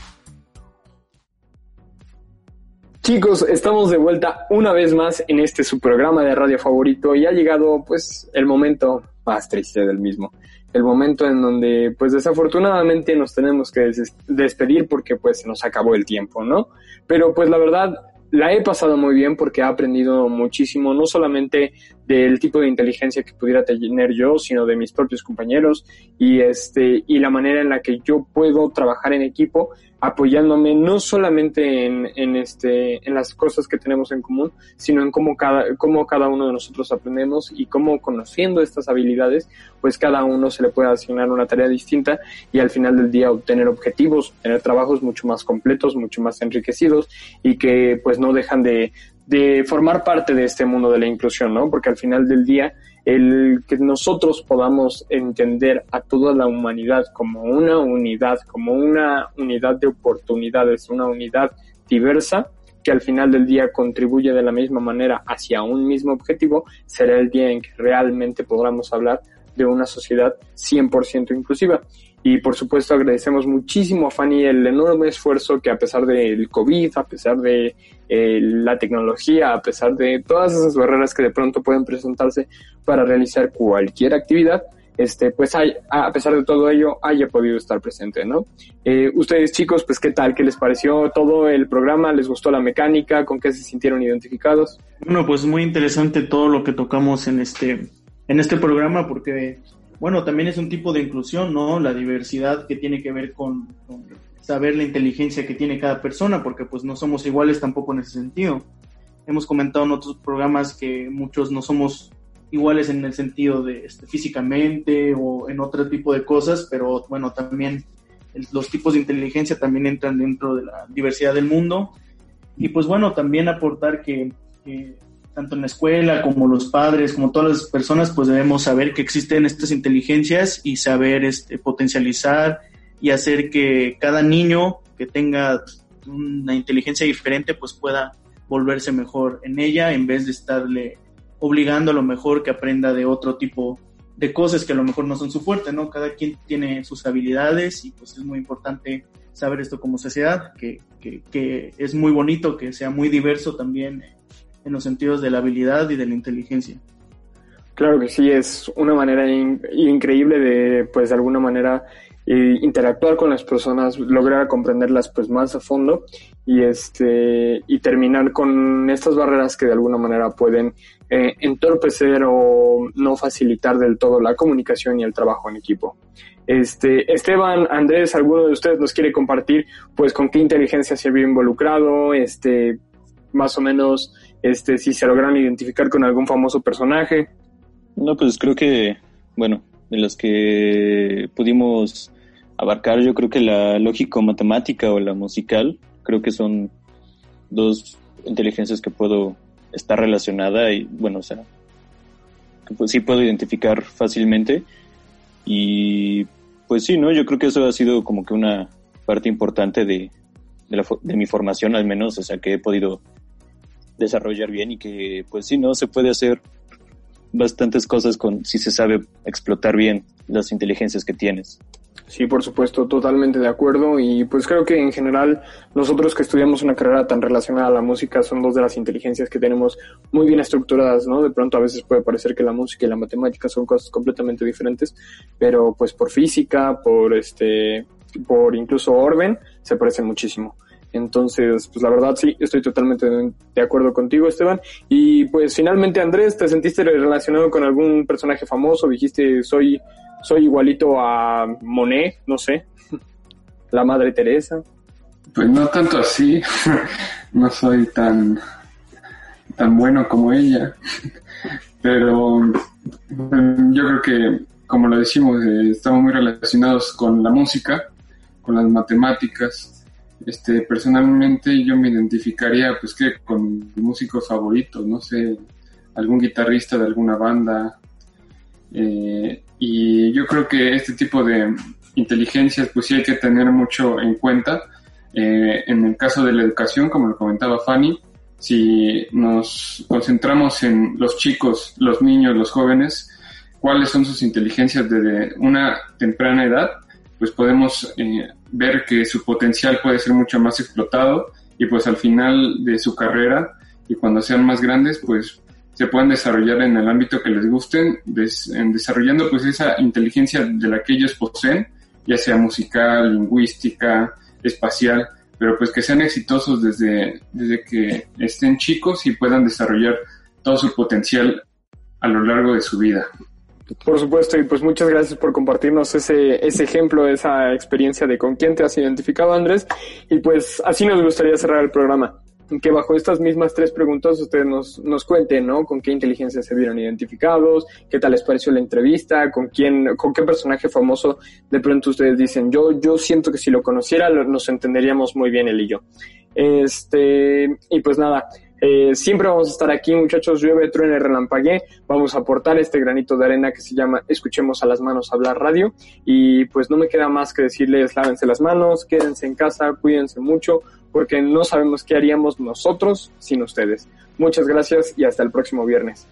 Chicos, estamos de vuelta una vez más en este su programa de radio favorito y ha llegado pues el momento más triste del mismo. El momento en donde pues desafortunadamente nos tenemos que despedir porque pues se nos acabó el tiempo, ¿no? Pero pues la verdad la he pasado muy bien porque he aprendido muchísimo, no solamente del tipo de inteligencia que pudiera tener yo, sino de mis propios compañeros. Y este y la manera en la que yo puedo trabajar en equipo apoyándome no solamente en, en, este, en las cosas que tenemos en común, sino en cómo cada, cómo cada uno de nosotros aprendemos y cómo conociendo estas habilidades, pues cada uno se le puede asignar una tarea distinta y al final del día obtener objetivos, tener trabajos mucho más completos, mucho más enriquecidos y que pues no dejan de, de formar parte de este mundo de la inclusión, ¿no? Porque al final del día el que nosotros podamos entender a toda la humanidad como una unidad, como una unidad de oportunidades, una unidad diversa, que al final del día contribuye de la misma manera hacia un mismo objetivo, será el día en que realmente podamos hablar de una sociedad 100% inclusiva. Y por supuesto agradecemos muchísimo a Fanny el enorme esfuerzo que a pesar del COVID, a pesar de eh, la tecnología, a pesar de todas esas barreras que de pronto pueden presentarse para realizar cualquier actividad, este, pues hay, a pesar de todo ello, haya podido estar presente, ¿no? Eh, ustedes chicos, pues qué tal, qué les pareció todo el programa, les gustó la mecánica, con qué se sintieron identificados. Bueno, pues muy interesante todo lo que tocamos en este, en este programa, porque bueno, también es un tipo de inclusión, ¿no? La diversidad que tiene que ver con, saber la inteligencia que tiene cada persona, porque pues no somos iguales tampoco en ese sentido. Hemos comentado en otros programas que muchos no somos iguales en el sentido de este, físicamente o en otro tipo de cosas, pero bueno, también los tipos de inteligencia también entran dentro de la diversidad del mundo. Y pues bueno, también aportar que tanto en la escuela como los padres, como todas las personas, pues debemos saber que existen estas inteligencias y saber este, potencializar y hacer que cada niño que tenga una inteligencia diferente, pues pueda volverse mejor en ella en vez de estarle obligando a lo mejor que aprenda de otro tipo de cosas que a lo mejor no son su fuerte, ¿no? Cada quien tiene sus habilidades y pues es muy importante saber esto como sociedad, que, que, que es muy bonito, que sea muy diverso también en los sentidos de la habilidad y de la inteligencia. Claro que sí, es una manera increíble de, pues de alguna manera, eh, interactuar con las personas, lograr comprenderlas pues más a fondo y este y terminar con estas barreras que de alguna manera pueden eh, entorpecer o no facilitar del todo la comunicación y el trabajo en equipo. Este, Esteban, Andrés, ¿alguno de ustedes nos quiere compartir pues con qué inteligencia se vio involucrado? Este, más o menos este, si se logran identificar con algún famoso personaje. No, pues creo que, bueno, de los que pudimos abarcar, yo creo que la lógico-matemática o la musical, creo que son dos inteligencias que puedo estar relacionada y, bueno, o sea, que pues sí puedo identificar fácilmente. Y pues sí, ¿no? Yo creo que eso ha sido como que una parte importante de, de, de mi formación, al menos, o sea, que he podido desarrollar bien y que pues sí, ¿no? Se puede hacer bastantes cosas con si se sabe explotar bien las inteligencias que tienes. Sí, por supuesto, totalmente de acuerdo. Y pues creo que en general nosotros que estudiamos una carrera tan relacionada a la música son dos de las inteligencias que tenemos muy bien estructuradas, ¿no? De pronto a veces puede parecer que la música y la matemática son cosas completamente diferentes, pero pues por física, por este, por incluso orden, se parecen muchísimo. Entonces, pues la verdad sí, estoy totalmente de acuerdo contigo, Esteban. Y pues finalmente, Andrés, ¿te sentiste relacionado con algún personaje famoso? Dijiste, soy, soy igualito a Monet, no sé, la Madre Teresa. Pues no tanto así, [laughs] no soy tan, tan bueno como ella, [laughs] pero yo creo que, como lo decimos, eh, estamos muy relacionados con la música, con las matemáticas, este, personalmente yo me identificaría pues que con músicos favoritos, no sé, algún guitarrista de alguna banda. Eh, y yo creo que este tipo de inteligencias pues sí hay que tener mucho en cuenta. Eh, en el caso de la educación, como lo comentaba Fanny, si nos concentramos en los chicos, los niños, los jóvenes, cuáles son sus inteligencias desde una temprana edad, pues podemos eh, ver que su potencial puede ser mucho más explotado y pues al final de su carrera y cuando sean más grandes, pues se puedan desarrollar en el ámbito que les gusten, en desarrollando pues esa inteligencia de la que ellos poseen, ya sea musical, lingüística, espacial, pero pues que sean exitosos desde, desde que estén chicos y puedan desarrollar todo su potencial a lo largo de su vida. Por supuesto, y pues muchas gracias por compartirnos ese, ese ejemplo, esa experiencia de con quién te has identificado, Andrés. Y pues así nos gustaría cerrar el programa. Que bajo estas mismas tres preguntas ustedes nos, nos cuenten, ¿no? Con qué inteligencia se vieron identificados, qué tal les pareció la entrevista, con quién, con qué personaje famoso de pronto ustedes dicen, yo, yo siento que si lo conociera nos entenderíamos muy bien él y yo. Este, y pues nada, eh, siempre vamos a estar aquí, muchachos, llueve, truene, relampagué. Vamos a aportar este granito de arena que se llama Escuchemos a las manos hablar radio. Y pues no me queda más que decirles, lávense las manos, quédense en casa, cuídense mucho, porque no sabemos qué haríamos nosotros sin ustedes. Muchas gracias y hasta el próximo viernes.